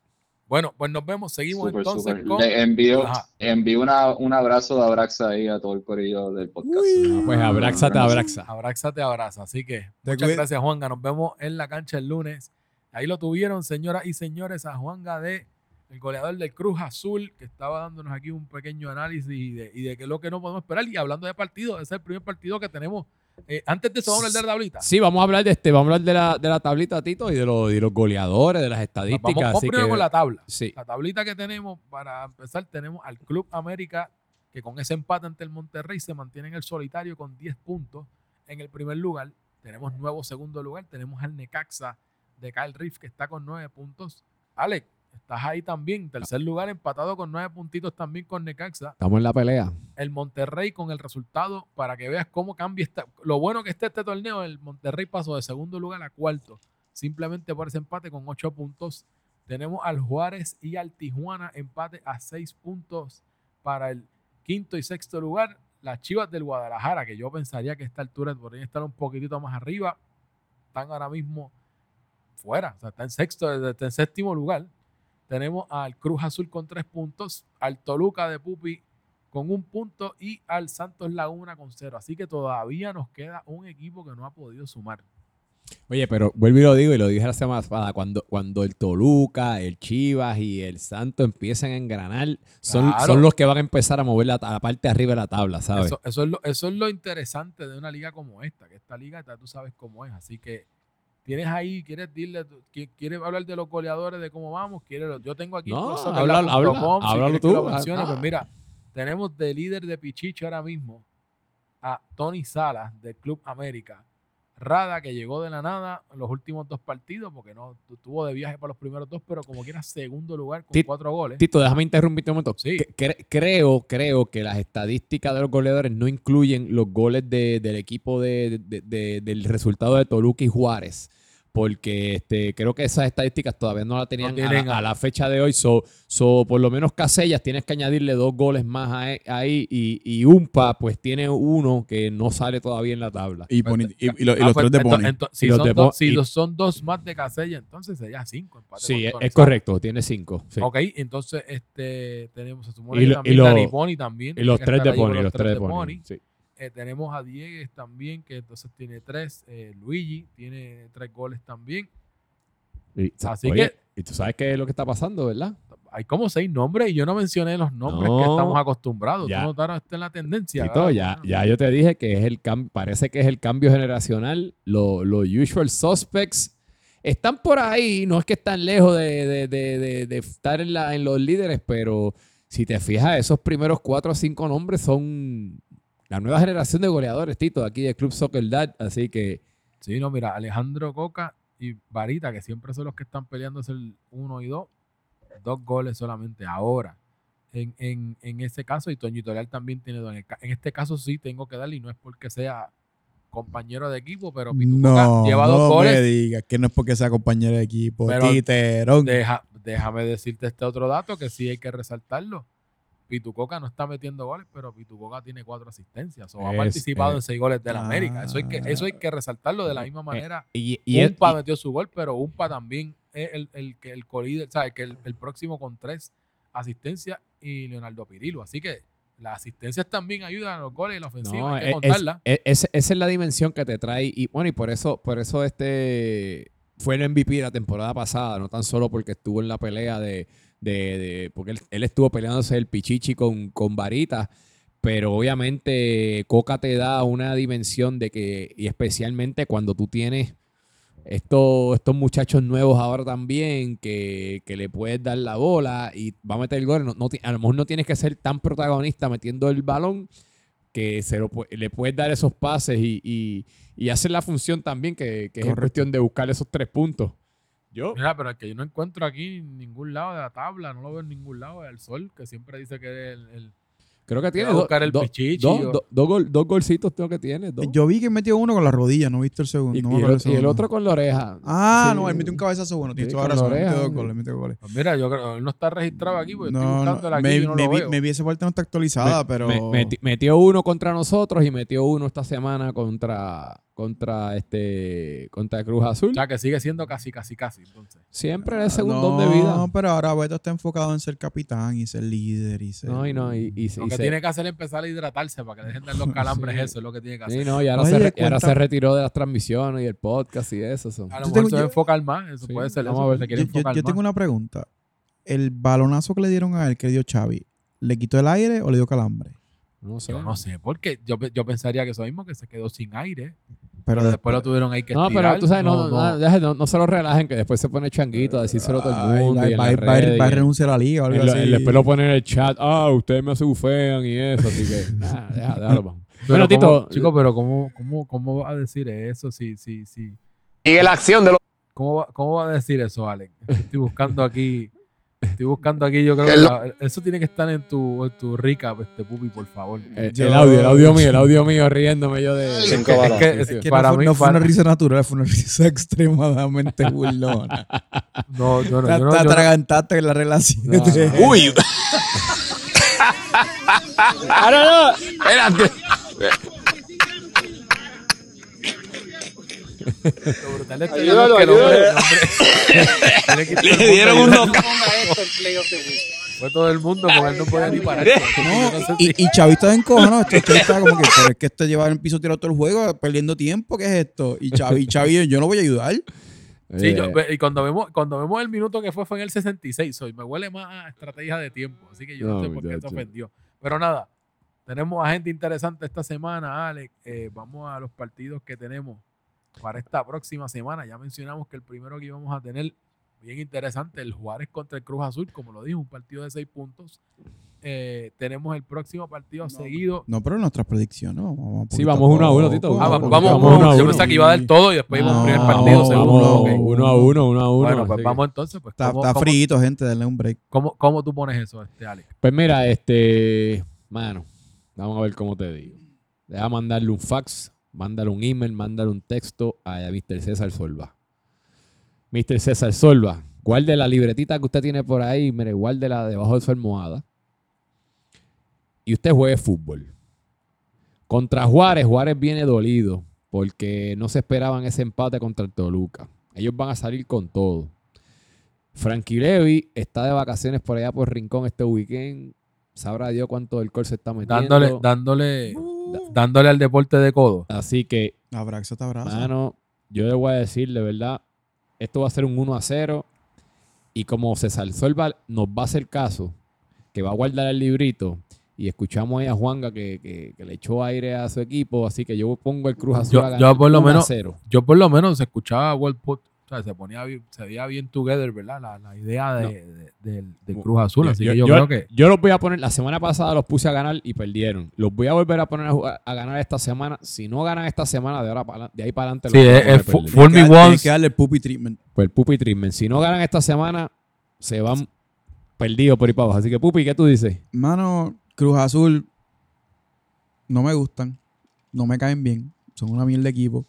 Bueno, pues nos vemos. Seguimos entonces con. Le envío, Ajá. envío una, un abrazo de Abraxa ahí a todo el corillo del podcast. Pues abráxate, abraxa. Abraza te abraza. Así que Te muchas gracias, Juanga. Nos vemos en la cancha el lunes. Ahí lo tuvieron, señoras y señores, a Juanga de el goleador del Cruz Azul, que estaba dándonos aquí un pequeño análisis y de, y de qué es lo que no podemos esperar. Y hablando de partido, ese es el primer partido que tenemos. Eh, antes de eso, vamos a hablar de la tablita. Sí, vamos a hablar de este, vamos a hablar de la, de la tablita, Tito, y de, los, y los goleadores, de las estadísticas. Vamos, vamos así primero que- con la tabla. Sí. La tablita que tenemos, para empezar, tenemos al Club América, que con ese empate ante el Monterrey se mantiene en el solitario con 10 puntos en el primer lugar. Tenemos nuevo segundo lugar. Tenemos al Necaxa de Kyle Riff, que está con 9 puntos. Alex, estás ahí también. Tercer lugar, empatado con 9 puntitos también con Necaxa. Estamos en la pelea. El Monterrey con el resultado, para que veas cómo cambia esta. Lo bueno que está este torneo, el Monterrey pasó de segundo lugar a cuarto, simplemente por ese empate con 8 puntos. Tenemos al Juárez y al Tijuana, empate a 6 puntos para el quinto y sexto lugar. Las Chivas del Guadalajara, que yo pensaría que a esta altura podrían estar un poquitito más arriba, están ahora mismo fuera, o sea, está en sexto, está en séptimo lugar. Tenemos al Cruz Azul con tres puntos, al Toluca de Pupi con un punto y al Santos Laguna con cero. Así que todavía nos queda un equipo que no ha podido sumar. Oye, pero vuelvo y lo digo, y lo dije la semana pasada, cuando, cuando el Toluca, el Chivas y el Santo empiezan a engranar, son, Claro. son los que van a empezar a mover la, la parte de arriba de la tabla, ¿sabes? Eso, eso es lo, eso es lo interesante de una liga como esta, que esta liga tú sabes cómo es. Así que tienes ahí, quieres decirle, qui- quieres hablar de los goleadores, de cómo vamos, quieres, yo tengo aquí No, habla- soccerlab.com, si háblalo tú. mencione, Ah, pues ah. mira, tenemos de líder de Pichicho ahora mismo a Tony Salas del Club América. Rada, que llegó de la nada en los últimos dos partidos, porque no tu- tuvo de viaje para los primeros dos, pero como quiera segundo lugar con cuatro goles. Tito, déjame interrumpirte un momento. Sí. Cre- creo, creo que las estadísticas de los goleadores no incluyen los goles de- del equipo de- del resultado de Toluca y Juárez. Porque este, creo que esas estadísticas todavía no las tenían a la- tienen a, a- la fecha de hoy. So, so, por lo menos Casellas tienes que añadirle dos goles más a- e, ahí. Y, y Umpa, pues tiene uno que no sale todavía en la tabla. Y, y- y lo- y Ah, los pues, tres de Pony. si Y los son de dos- Bo- si y- los son dos más de Casella, entonces sería cinco. empate Sí, es, correcto, tiene cinco. sí. Ok, entonces este, tenemos a su Y lo- y también lo- Dani Pony también. Y tiene los tres de Pony, los tres de Pony. sí. Eh, tenemos a Diegues también, que entonces tiene tres. Eh, Luigi tiene tres goles también. Y, Así oye, que- y tú sabes qué es lo que está pasando, ¿verdad? Hay como seis nombres y yo no mencioné los nombres que No. estamos acostumbrados. Ya. ¿Tú notaron esto en la tendencia? Tito, ¿verdad? ya, ya yo te dije que es el parece que es el cambio generacional. Los usual suspects están por ahí, no es que están lejos de, de- de- de- de estar en, la- en los líderes, pero si te fijas, esos primeros cuatro o cinco nombres son la nueva generación de goleadores, Tito, de aquí del Club Soccer Dad. Así que Sí, no, mira, Alejandro Coca y Varita, que siempre son los que están peleándose el 1 y 2, dos goles solamente ahora. En, en, en ese caso, y Toñito Leal también tiene dos. En, en este caso sí tengo que darle, y no es porque sea compañero de equipo, pero Pitu Coca No, lleva dos no me goles. digas que no es porque sea compañero de equipo. Pero Titerón. Deja- déjame decirte este otro dato que sí hay que resaltarlo. Pitucoca no está metiendo goles, pero Pitucoca tiene cuatro asistencias. O ha Es- participado eh, en seis goles del América. Eso hay, que, eso hay que resaltarlo de la misma manera. y, Umpa y- metió su gol, pero Umpa también es el, el, que el colíder, ¿sabes? Que el, el próximo con tres asistencias y Leonardo Pirillo. Así que las asistencias también ayudan a los goles y la ofensiva. No, hay que es- contarla. es- es- esa es la dimensión que te trae. Y bueno, y por eso, por eso este fue el MVP la temporada pasada, no tan solo porque estuvo en la pelea de. De- de- porque él, él estuvo peleándose el Pichichi con, con Varita. pero obviamente Coca te da una dimensión de que, y especialmente cuando tú tienes estos, estos muchachos nuevos ahora también, que, que le puedes dar la bola y va a meter el gol. No, no a lo mejor no tienes que ser tan protagonista metiendo el balón que se lo le puedes dar esos pases y, y, y hacer la función también, que, que es cuestión de buscar esos tres puntos. Yo, Mira, pero es que yo no encuentro aquí en ningún lado de la tabla, no lo veo en ningún lado. El sol, que siempre dice que es el. el- creo que tiene do- buscar el do- pichichi do- o- do- dos gol- dos golcitos tengo que tiene. dos. Yo vi que metió uno con la rodilla, no viste el segundo. y, no el, otro- y el segundo. otro con la oreja. Ah, Sí. no, él metió un cabezazo bueno. Tienes Sí, toda la la razón. Metió oreja. dos goles, metió goles. Pues mira, yo creo él no está registrado aquí, porque estoy No, buscándolo no, aquí me, y yo no me lo vi- veo. me vi esa parte no está actualizada, Me- pero... me- meti- metió uno contra nosotros y metió uno esta semana contra contra este contra Cruz Azul. O sea, que sigue siendo casi, casi, casi. Entonces. Siempre es segundo no, de vida. No, pero ahora Beto está enfocado en ser capitán y ser líder y ser... No, y no, y, y- Lo y que tiene que hacer es empezar a hidratarse para que dejen dar los calambres. Sí. Eso es lo que tiene que hacer. sí, no, y ahora, Oye, se, re- y ahora cuenta- se retiró de las transmisiones y el podcast y eso. son. A lo Yo mejor tengo- se va a enfocar más. Eso Sí, puede ser vamos eso. a ver. Se quiere Yo, yo- enfocar yo tengo más. una pregunta. ¿El balonazo que le dieron a él, que dio Xavi, le quitó el aire o le dio calambre? No sé. Yo no sé, porque yo, yo pensaría que eso mismo, que se quedó sin aire. Pero después lo tuvieron ahí que No, estirar. pero tú sabes, no, no, no, no. deje- no- no se lo relajen, que después se pone changuito a decírselo a todo el Ay, mundo. va, y en va- va- va- a y- renunciar a la liga o algo y así. y después lo pone en el chat. Ah, ustedes me bufean y eso, así que. Nada, deja, déjalo. Pero Bueno, Tito. ¿cómo- Chico, pero ¿cómo, cómo, ¿cómo va a decir eso? Si, si, si, Sigue la acción de los. ¿Cómo va, ¿Cómo va a decir eso, Alex? Estoy buscando aquí. Estoy buscando aquí, yo creo Que la- eso tiene que estar en tu, en tu recap, este pupi, por favor. Eh, Yo- el audio, el audio mío, el audio mío riéndome yo de. Cinco Es que- es para no fue, mí, no fue para- una risa natural, fue una risa extremadamente burlona. no, yo no, yo no- te atragantaste en la relación. No, no. Uy. Ahora no. Espérate. Lo brutal de Ayúdalo, es que ayúdalo. Le dieron un knockout. Fue todo el mundo porque él no podía ni parar. No, y, y Chavi está encojonado. Esto, esto está como que, pero es que este lleva en el piso tirado todo el juego, perdiendo tiempo. ¿Qué es esto? Y Chavi, Chavi yo no voy a ayudar. Sí, yo- Eh, y cuando vemos, cuando vemos el minuto que fue, fue en el 66. Hoy me huele más a estrategia de tiempo. Así que yo no, No, sé por qué se ofendió. Pero nada, tenemos a gente interesante esta semana, Alex. Eh, vamos a los partidos que tenemos para esta próxima semana. Ya mencionamos que el primero que íbamos a tener, bien interesante, el Juárez contra el Cruz Azul, como lo dijo, un partido de seis puntos. Eh, tenemos el próximo partido seguido. No, pero nuestras predicciones. ¿no? Vamos Sí, vamos uno a uno. Tito. Ah, Vamos, vamos, vamos, vamos uno a yo uno. pensaba que iba a dar todo y después íbamos a un primer No, partido, vamos, segundo. uno a uno, uno a uno. Bueno, pues que- vamos entonces. Pues, Está, ¿cómo- está frito, gente. Denle un break. ¿Cómo, cómo tú pones eso, este Alex? Pues mira, este, mano, vamos a ver cómo te digo. Deja mandarle un fax, mándale un email, mándale un texto a Mr. César Solva. Mr. César Solva, guarde la libretita que usted tiene por ahí, mire, guárdela debajo de su almohada. Y usted juegue fútbol. Contra Juárez, Juárez viene dolido porque no se esperaban ese empate contra el Toluca. Ellos van a salir con todo. Frankie Levy está de vacaciones por allá por Rincón este weekend. Sabrá Dios cuánto del se está metiendo. Dándole, dándole, da- dándole al deporte de codo. Así que, Abrazo te abrazo. mano, yo le voy a decir de verdad, esto va a ser un 1 a 0. Y como César Solva nos va a hacer caso, que va a guardar el librito, y escuchamos ahí a Juanga que, que- que le echó aire a su equipo, así que yo pongo el Cruz Azul Yo- a ganar yo por lo 1 a menos- 0. Yo por lo menos escuchaba World Put, o sea, se ponía bien, se veía bien together, ¿verdad? La, la idea de, No. de- del- del Cruz Azul, así yo, que yo, yo- creo que yo los voy a poner, la semana pasada los puse a ganar y perdieron. Los voy a volver a poner a, jugar- a ganar esta semana. Si no ganan esta semana, de ahora para, de ahí para adelante. sí, los voy a es, poner es a fu- perder. fool me once. que darle el puppy treatment. Pues el Pupi Treatment. Si no ganan esta semana, se van perdidos por ahí para abajo. Así que, Pupi, ¿qué tú dices? Mano, Cruz Azul no me gustan. No me caen bien. Son una mierda de equipo.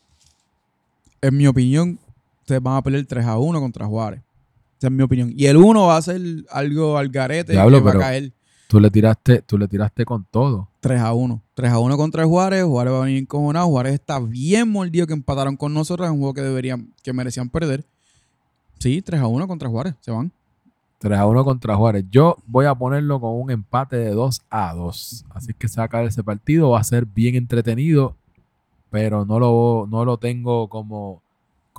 En mi opinión, ustedes van a pelear 3 a 1 contra Juárez. Esa es mi opinión. Y el 1 va a ser algo al garete Diablo, que va pero- a caer Tú le tiraste, tú le tiraste con todo. 3 a 1. 3 a 1 contra el Juárez. Juárez va a venir encojonado. Juárez está bien mordido que empataron con nosotros en un juego que deberían, que merecían perder. Sí, 3 a 1 contra Juárez. Se van. 3 a 1 contra Juárez. Yo voy a ponerlo con un empate de 2 a 2. Así que se va a caer ese partido. Va a ser bien entretenido. Pero no lo, no lo tengo como,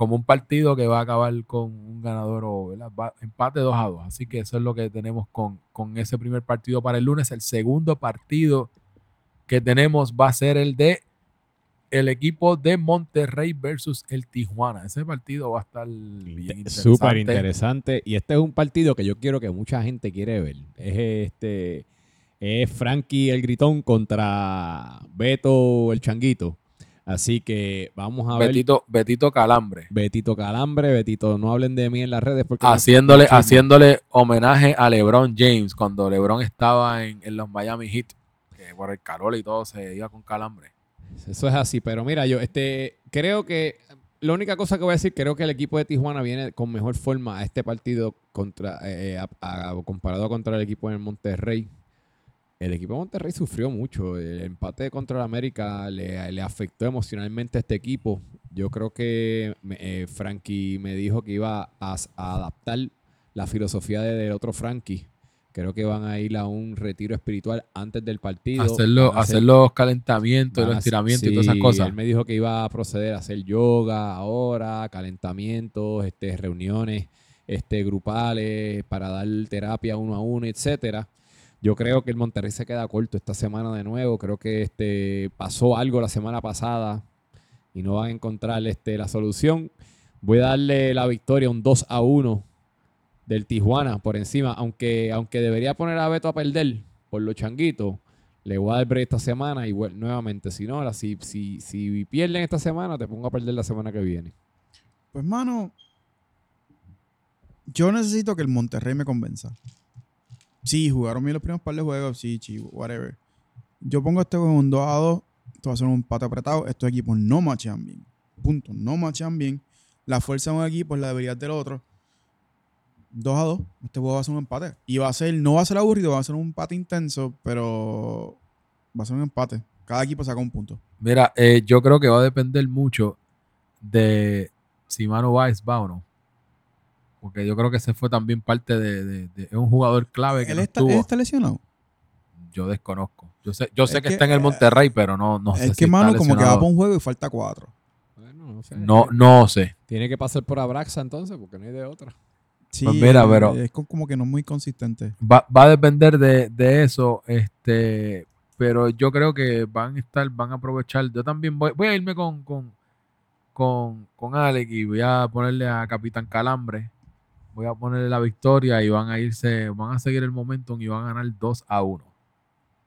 como un partido que va a acabar con un ganador o ¿verdad? Va- empate 2 a 2. Así que eso es lo que tenemos con, con ese primer partido para el lunes. El segundo partido que tenemos va a ser el de el equipo de Monterrey versus el Tijuana. Ese partido va a estar. Súper interesante. Y este es un partido que yo quiero que mucha gente quiere ver. Es este. Es Frankie el Gritón contra Beto el Changuito. Así que vamos a ver. Betito, Calambre. Betito Calambre, Betito, no hablen de mí en las redes porque Haciéndole, Chisme. haciéndole homenaje a LeBron James cuando LeBron estaba en, en los Miami Heat. Que por el calor y todo se iba con calambre. Eso es así, pero mira, yo este creo que la única cosa que voy a decir, creo que el equipo de Tijuana viene con mejor forma a este partido contra eh, a- a- comparado contra el equipo de Monterrey. El equipo de Monterrey sufrió mucho. El empate contra el América le, le afectó emocionalmente a este equipo. Yo creo que eh, Frankie me dijo que iba a, a adaptar la filosofía de- del otro Frankie. Creo que van a ir a un retiro espiritual antes del partido. Hacerlo, hacer- hacer los calentamientos, los estiramientos y todas esas cosas. Él me dijo que iba a proceder a hacer yoga ahora, calentamientos, este, reuniones este, grupales para dar terapia uno a uno, etcétera. Yo creo que el Monterrey se queda corto esta semana de nuevo. Creo que este, pasó algo la semana pasada y no van a encontrar este, la solución. Voy a darle la victoria, un 2 a 1 del Tijuana por encima. Aunque, aunque debería poner a Beto a perder por los changuitos, le voy a dar break esta semana y nuevamente, si no, ahora, si, si, si pierden esta semana, te pongo a perder la semana que viene. Pues, mano, yo necesito que el Monterrey me convenza. Sí, jugaron bien los primeros par de juegos, sí, chivo, whatever. Yo pongo este juego un 2 a 2, esto va a ser un empate apretado, estos equipos no machan bien. Punto, no machan bien. La fuerza de un equipo es la debilidad del otro. 2 a 2, este juego va a ser un empate. Y va a ser, no va a ser aburrido, va a ser un empate intenso, pero va a ser un empate. Cada equipo saca un punto. Mira, eh, yo creo que va a depender mucho de si Manu Weiss va o no. Porque yo creo que ese fue también parte de, de- de- es un jugador clave que ¿Él no está, estuvo. él está lesionado? Yo desconozco. Yo sé, yo sé Es que, que, está en el eh, Monterrey, pero no, no sé es si que, está mano, como que va para un juego y falta cuatro. Bueno, no sé. No, no sé. Tiene que pasar por Abraxa entonces, porque no hay de otra. Sí, Pues mira, pero- es co- como que no es muy consistente. Va, va a depender de, de eso, este, pero yo creo que van a estar, van a aprovechar. Yo también voy, voy a irme con, con, con, con Alex y voy a ponerle a Capitán Calambre. Voy a ponerle la victoria y van a irse, van a seguir el momentum y van a ganar 2 a 1.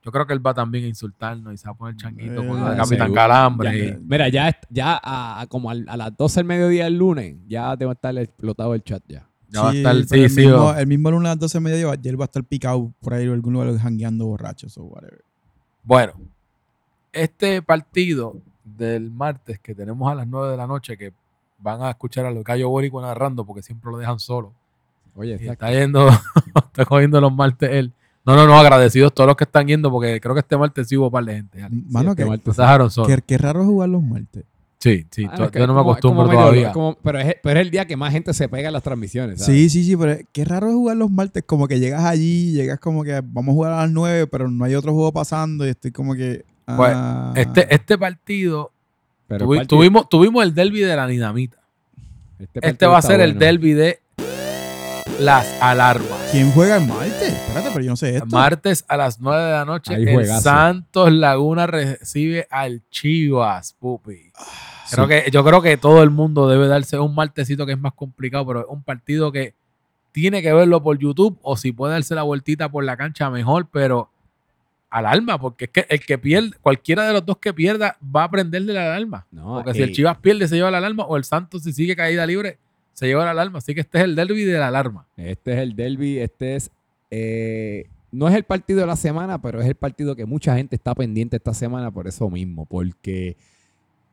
Yo creo que él va también a insultarnos y se va a poner changuito con lo de Eh, Capitán seguro. Calambre. Ya, y- mira, ya, ya a, a como a las 12 del mediodía del lunes, ya te va a estar explotado el chat ya. ya va a estar, sí, el, sí, mismo, o- el mismo lunes a las 12 de mediodía, ayer va a estar picado por ahí en algún lugar jangueando borrachos o whatever. Bueno, este partido del martes que tenemos a las 9 de la noche, que van a escuchar a Locayo Borico narrando porque siempre lo dejan solo. Oye, está yendo, está cogiendo los martes él. No, no, no, agradecidos todos los que están yendo porque creo que este martes sí hubo un par de gente. Mano, este que, que, que raro es jugar los martes. Sí, sí, Ah, yo no me acostumbro como todavía. como- pero, es, pero es el día que más gente se pega en las transmisiones. ¿sabes? Sí, sí, sí, pero qué raro es jugar los martes. Como que llegas allí, llegas como que vamos a jugar a las 9, pero no hay otro juego pasando y estoy como que. Pues, ah, Este, este partido, Pero tuvi- el partido- tuvimos, tuvimos el derby de la dinamita. este Este va a ser el derby de las alarmas. ¿Quién juega el martes? Espérate, pero yo no sé esto. Martes a las 9 de la noche, el juegazo. Santos Laguna recibe al Chivas, pupi. Ah, Creo que, yo creo que todo el mundo debe darse un martesito que es más complicado, pero es un partido que tiene que verlo por YouTube o si puede darse la vueltita por la cancha mejor, pero alarma, porque es que el que pierde, cualquiera de los dos que pierda va a prenderle la alarma. No, Porque si el Chivas pierde se lleva la alarma o el Santos si sigue caída libre se lleva la alarma. Así que este es el derby de la alarma. Este es el derby, este es... eh, no es el partido de la semana, pero es el partido que mucha gente está pendiente esta semana por eso mismo, porque,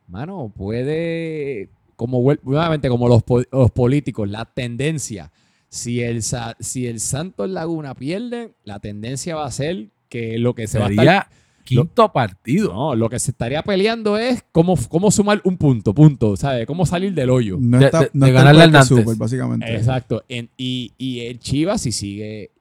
mano, puede, como nuevamente, como los, los políticos, la tendencia, si el, si el Santos Laguna pierde, la tendencia va a ser que lo que se va a estar Quinto partido. No, lo que se estaría peleando es cómo, cómo sumar un punto, punto, ¿sabes? Cómo salir del hoyo. No de- está, de- no de está ganarle el al. Super, básicamente. Exacto. En- y, y el Chivas, si sigue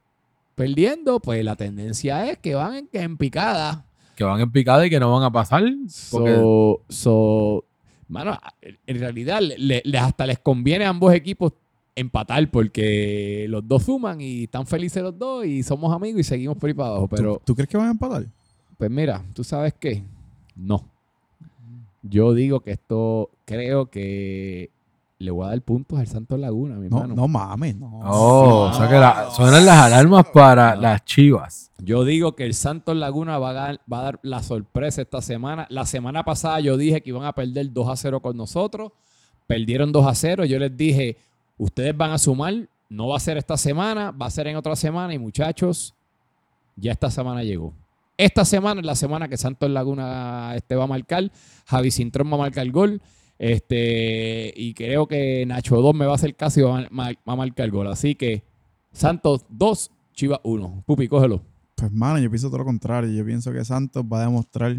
perdiendo, pues la tendencia es que van en, en picada. Que van en picada y que no van a pasar. Porque So, so, mano, en realidad le- le- hasta les conviene a ambos equipos empatar porque los dos suman y están felices los dos y somos amigos y seguimos por ahí para abajo. ¿Tú- Pero ¿Tú, crees que van a empatar? Pues mira, ¿tú sabes qué? No. Yo digo que esto, creo que le voy a dar puntos al Santos Laguna, mi No, hermano. no mames, no. Oh, o sea que la- suenan las alarmas para las chivas. Yo digo que el Santos Laguna va a, dar, va a dar la sorpresa esta semana. La semana pasada yo dije que iban a perder 2 a 0 con nosotros. Perdieron 2 a 0. Yo les dije, ustedes van a sumar. No va a ser esta semana, va a ser en otra semana. Y muchachos, ya esta semana llegó. Esta semana es la semana que Santos Laguna este, va a marcar. Javi Cintrón va a marcar el gol. Este, y creo que Nacho 2 me va a hacer caso y va a, ma- va a marcar el gol. Así que Santos 2, Chivas 1. Pupi, cógelo. Pues, mano, yo pienso todo lo contrario. Yo pienso que Santos va a demostrar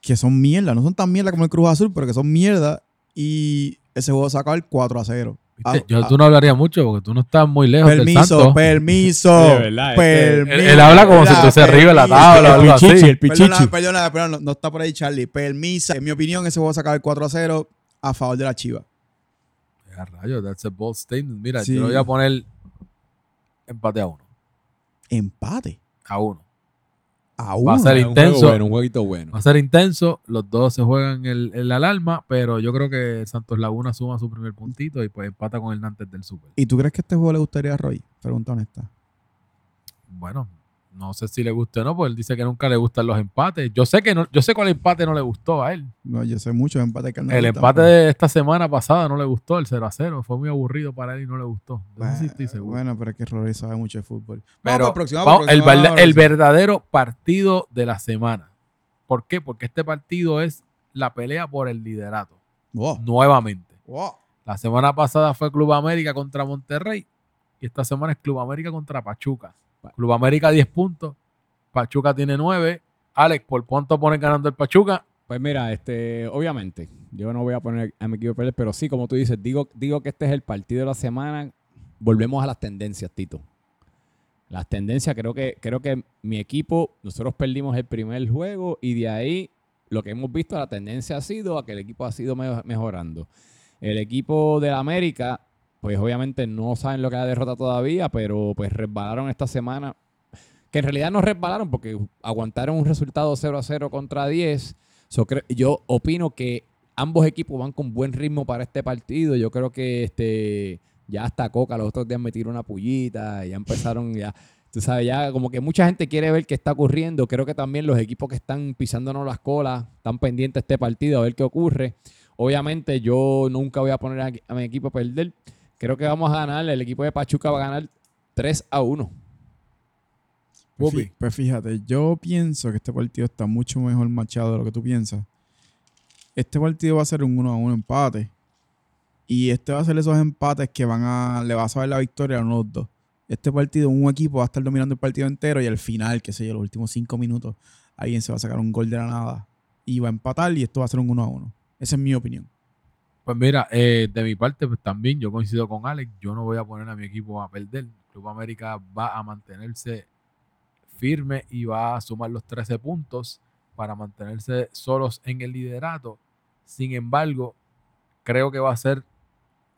que son mierda. No son tan mierda como el Cruz Azul, pero que son mierda. Y ese juego se va a acabar 4 a 0. Ah, Yo, ah, tú no hablarías mucho porque tú no estás muy lejos del Permiso, Santos. permiso. De verdad, este- Él, permiso. él habla como si ¿verdad? estuviese arriba de la Permiso. tabla o algo así. Perdona, perdona, perdona, no, no está por ahí Charlie. Permisa. En mi opinión, ese juego se acaba el 4 a 0 a favor de la Chiva. Ya, rayos, that's a bold statement. Mira, Sí. yo le voy a poner empate a uno. Empate. A uno. A Va a uno. ser Un intenso. bueno, un jueguito bueno. Va a ser intenso. Los dos se juegan el, el alarma, pero yo creo que Santos Laguna suma su primer puntito y pues empata con el Nantes del Super. ¿Y tú crees que este juego le gustaría a Roy? Pregunta honesta. Bueno, no sé si le guste o no, porque él dice que nunca le gustan los empates. Yo sé que no, yo sé cuál empate no le gustó a él. No, yo sé mucho de empate que no le El gusta, empate pero- de esta semana pasada no le gustó, el 0 a 0. Fue muy aburrido para él y no le gustó. No sé si estoy seguro. Bueno, pero es que Rory sabe mucho de fútbol. Pero vamos, el, verdadero partido de la semana. ¿Por qué? Porque este partido es la pelea por el liderato. Wow, Nuevamente. wow. La semana pasada fue Club América contra Monterrey y esta semana es Club América contra Pachuca. Club América 10 puntos, Pachuca tiene 9. Alex, ¿por cuánto pones ganando el Pachuca? Pues mira, este, obviamente, yo no voy a poner a mi equipo perder, pero sí, como tú dices, digo, digo que este es el partido de la semana. Volvemos a las tendencias, Tito. Las tendencias, creo que, creo que mi equipo, nosotros perdimos el primer juego y de ahí lo que hemos visto, la tendencia ha sido a que el equipo ha sido me- mejorando. El equipo de América, pues obviamente no saben lo que es la derrota todavía, pero pues resbalaron esta semana. Que en realidad no resbalaron porque aguantaron un resultado 0 a 0 contra 10. So, yo opino que ambos equipos van con buen ritmo para este partido. Yo creo que este ya hasta Coca los otros días me tiró una pullita, ya empezaron ya, tú sabes, ya como que mucha gente quiere ver qué está ocurriendo. Creo que también los equipos que están pisándonos las colas están pendientes de este partido a ver qué ocurre. Obviamente yo nunca voy a poner a mi equipo a perder. Creo que vamos a ganar, el equipo de Pachuca va a ganar 3 a 1. Pues, fí- pues fíjate, yo pienso que este partido está mucho mejor machado de lo que tú piensas. Este partido va a ser un 1 a 1 empate. Y este va a ser esos empates que van a. Le va a saber la victoria a uno de los dos. Este partido, un equipo va a estar dominando el partido entero y al final, qué sé yo, los últimos cinco minutos, alguien se va a sacar un gol de la nada y va a empatar y esto va a ser un 1 a 1. Esa es mi opinión. Pues mira, eh, de mi parte, pues también yo coincido con Alex. Yo no voy a poner a mi equipo a perder. Club América va a mantenerse firme y va a sumar los 13 puntos para mantenerse solos en el liderato. Sin embargo, creo que va a ser,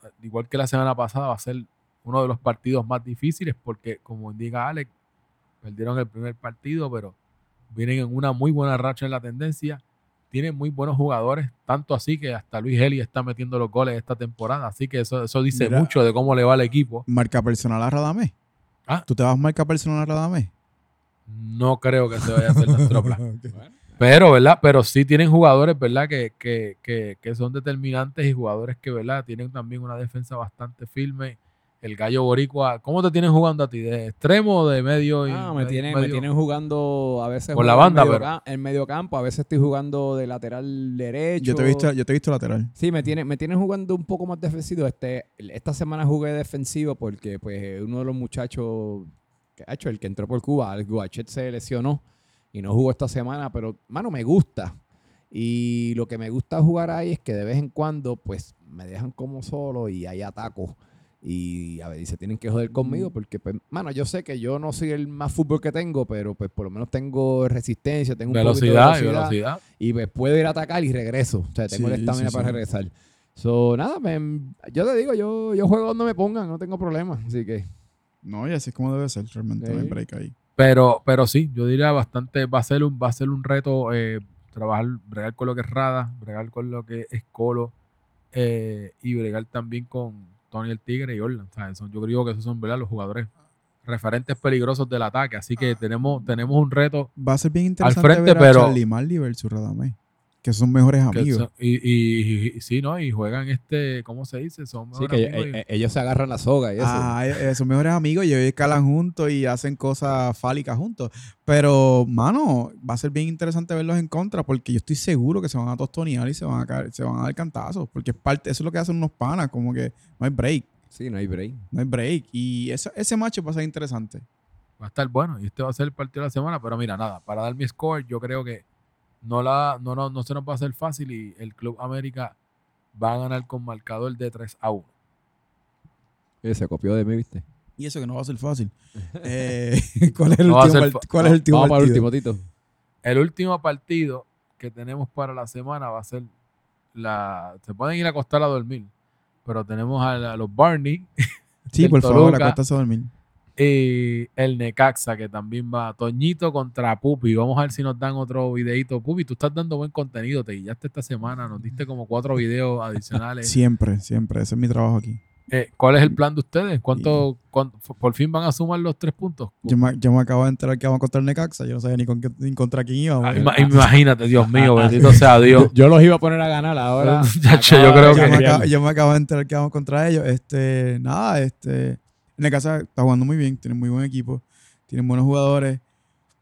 eh, igual que la semana pasada, va a ser uno de los partidos más difíciles porque, como indica Alex, perdieron el primer partido, pero vienen en una muy buena racha en la tendencia. Tienen muy buenos jugadores, tanto así que hasta Luis Heli está metiendo los goles esta temporada. Así que eso, eso dice Mira. mucho de cómo le va al equipo. Marca personal a Radamés. Ah. ¿Tú te vas a marcar personal a Radamés? No creo que se vaya a hacer nuestro plan. Pero, ¿verdad? Pero sí tienen jugadores, ¿verdad? Que, que, que, que son determinantes y jugadores que, ¿verdad? Tienen también una defensa bastante firme. El gallo boricua, ¿cómo te tienen jugando a ti? ¿De extremo o de medio? y Ah, me medio- tienen, me tienen jugando a veces Por la juego en banda, medio pero- en medio campo, a veces estoy jugando de lateral derecho. Yo te he visto, yo te he visto lateral. Sí, me tienen, me tienen jugando un poco más defensivo. Este, esta semana jugué defensivo porque pues uno de los muchachos que ha hecho el que entró por Cuba, el Guachet se lesionó y no jugó esta semana, pero mano, me gusta. Y lo que me gusta jugar ahí es que de vez en cuando pues me dejan como solo y ahí ataco. Y a ver, y se tienen que joder conmigo porque, pues, mano, yo sé que yo no soy el más fútbol que tengo, pero pues por lo menos tengo resistencia, tengo un poquito de Velocidad y velocidad velocidad. y pues puedo ir a atacar y regreso. O sea, tengo Sí, el estamina sí, para sí. regresar. So, nada, me- yo te digo, yo, yo juego donde me pongan, no tengo problema. Así que, No, y así es como debe ser, realmente no hay Sí. break ahí. Pero, pero sí, yo diría bastante, va a ser un, va a ser un reto eh, trabajar, bregar con lo que es Rada, bregar con lo que es Colo eh, y bregar también con Tony el Tigre y Orland. ¿sabes? Son- yo creo que esos son ¿verdad? los jugadores referentes peligrosos del ataque. Así que tenemos, tenemos un reto Va a ser bien interesante frente, ver a pero- Charlie Marley versus Radamés, que son mejores amigos. son- y, y- y- sí, ¿no? Y juegan este, ¿cómo se dice? Son Sí, mejores que amigos eh, y- ellos se agarran la soga y eso. Ah, eh, eh, son mejores amigos y ellos escalan juntos y hacen cosas fálicas juntos. Pero, mano, va a ser bien interesante verlos en contra porque yo estoy seguro que se van a tostonear y se van a, caer- se van a dar cantazos. Porque es parte, eso es lo que hacen unos panas, como que no hay break, Sí, no hay break. no hay break. Y ese, ese match va a ser interesante. va a estar bueno. Y este va a ser el partido de la semana. Pero mira, nada, para dar mi score, yo creo que no, la, no, no, no se nos va a hacer fácil y el Club América va a ganar con marcador de 3 a 1. Eh, Se copió de mí, ¿viste? Y eso que no va a ser fácil. Eh, ¿Cuál es el No último, fa- cuál es el último Vamos para el partido? último, Tito. El último partido que tenemos para la semana va a ser la. Se pueden ir a acostar a dormir, pero tenemos a, la- a los Barney Sí, por favor, acuérdate a dormir. Y el Necaxa, que también va. Toñito contra Pupi. Vamos a ver si nos dan otro videito. Pupi, tú estás dando buen contenido. Te guiaste esta semana. Nos diste como cuatro videos adicionales. Siempre, siempre. Ese es mi trabajo aquí. Eh, ¿Cuál es el plan de ustedes? ¿Cuánto, cuánto- por fin van a sumar los tres puntos? Yo me, yo me acabo de enterar que vamos contra el Necaxa. Yo no sabía ni, con qué- ni contra quién. Ah, ima- imagínate, Dios mío, bendito sea Dios. Yo, yo los iba a poner a ganar ahora. Yo acaba creo que- yo, me acabo, yo me acabo de enterar que vamos contra ellos. Este, nada, este. Necaxa está jugando muy bien, tiene muy buen equipo, tienen buenos jugadores.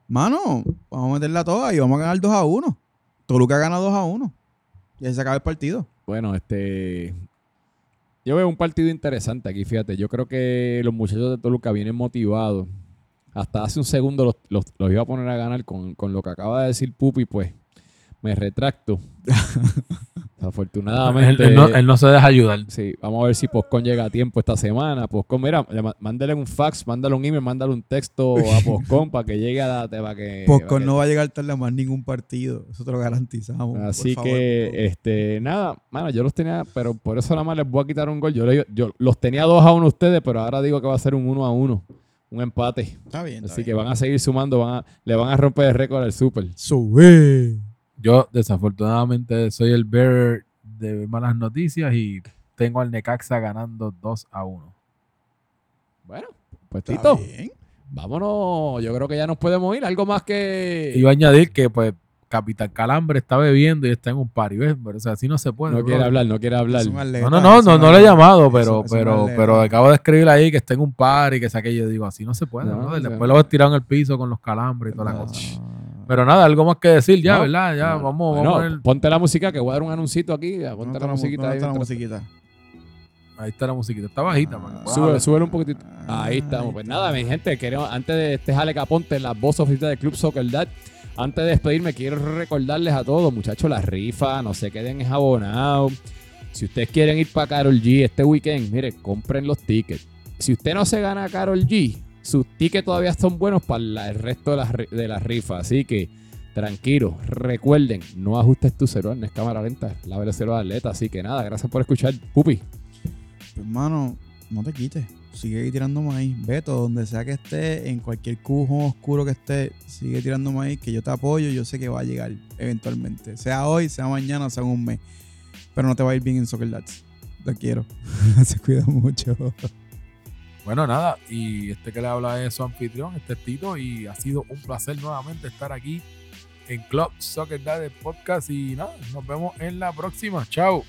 Mano, vamos a meterla toda y vamos a ganar 2 a 1. Toluca gana 2 a 1. Y ahí se acaba el partido. Bueno, este. Yo veo un partido interesante aquí, fíjate. Yo creo que los muchachos de Toluca vienen motivados. Hasta hace un segundo los, los- los iba a poner a ganar con, con lo que acaba de decir Pupi, pues me retracto. Afortunadamente. él no, él no se deja ayudar. Sí, vamos a ver si Poscon llega a tiempo esta semana. Poscon, mira, mándale un fax, mándale un email, mándale un texto a Poscon para que llegue a la, para que, Poscon para que- no va a llegar tarde a más ningún partido. Eso te lo garantizamos. Así que, este, nada, mano, yo los tenía, pero por eso nada más les voy a quitar un gol. Yo, le- yo los tenía 2 a 1 ustedes, pero ahora digo que va a ser un 1 a 1, un empate. está bien. Está Así que van a seguir sumando, van a- le van a romper el récord al Super. Sube. Yo, desafortunadamente, soy el bearer de malas noticias y tengo al Necaxa ganando 2 a 1. Bueno, pues Está Tito, bien. vámonos. Yo creo que ya nos podemos ir. Algo más que. Iba a añadir que, pues, Capitán Calambre está bebiendo y está en un party, ¿ves? Pero, o sea, así no se puede. no quiere hablar, no quiere hablar. Es un atleta, No, no, no, es no, un no le he llamado, pero, es pero, pero acabo de escribir ahí que está en un party, que saque yo digo, así no se puede, No, Después lo ves tirado en el piso con los calambres y toda la No. cosa. Pero nada, algo más que decir ya, No. ¿verdad? Ya, No. vamos, a ver. Ponte la música que voy a dar un anuncito aquí. ya, Ponte ¿Dónde la musiquita ahí. está la musiquita? Ahí está la musiquita. Está bajita, Ah, man. Sube, súbelo un poquitito. Ah, Ahí estamos. Pues ahí nada, mi gente, queremos, antes de este Jale Caponte, la voz oficial del Club Soccer Dad, antes de despedirme, quiero recordarles a todos, muchachos, la rifa, no se queden enjabonados. Si ustedes quieren ir para Carol G este weekend, mire, compren los tickets. Si usted no se gana a Carol G, sus tickets todavía son buenos para el resto de las de la rifa. Así que, tranquilo, recuerden, no ajustes tu celular, no es cámara lenta, la velocidad de atleta. Así que nada, gracias por escuchar. Pupi. Pues, hermano, no te quites. Sigue tirando maíz. Beto, donde sea que esté, en cualquier cujo oscuro que esté, sigue tirando maíz, que yo te apoyo. Yo sé que va a llegar eventualmente. Sea hoy, sea mañana, sea un mes. Pero no te va a ir bien en Soccer Dads. Te quiero. Se cuida mucho. Bueno, nada, y este que le habla es su anfitrión, este es Tito, y ha sido un placer nuevamente estar aquí en Club Soccer Daddy Podcast. Y nada, nos vemos en la próxima. Chao.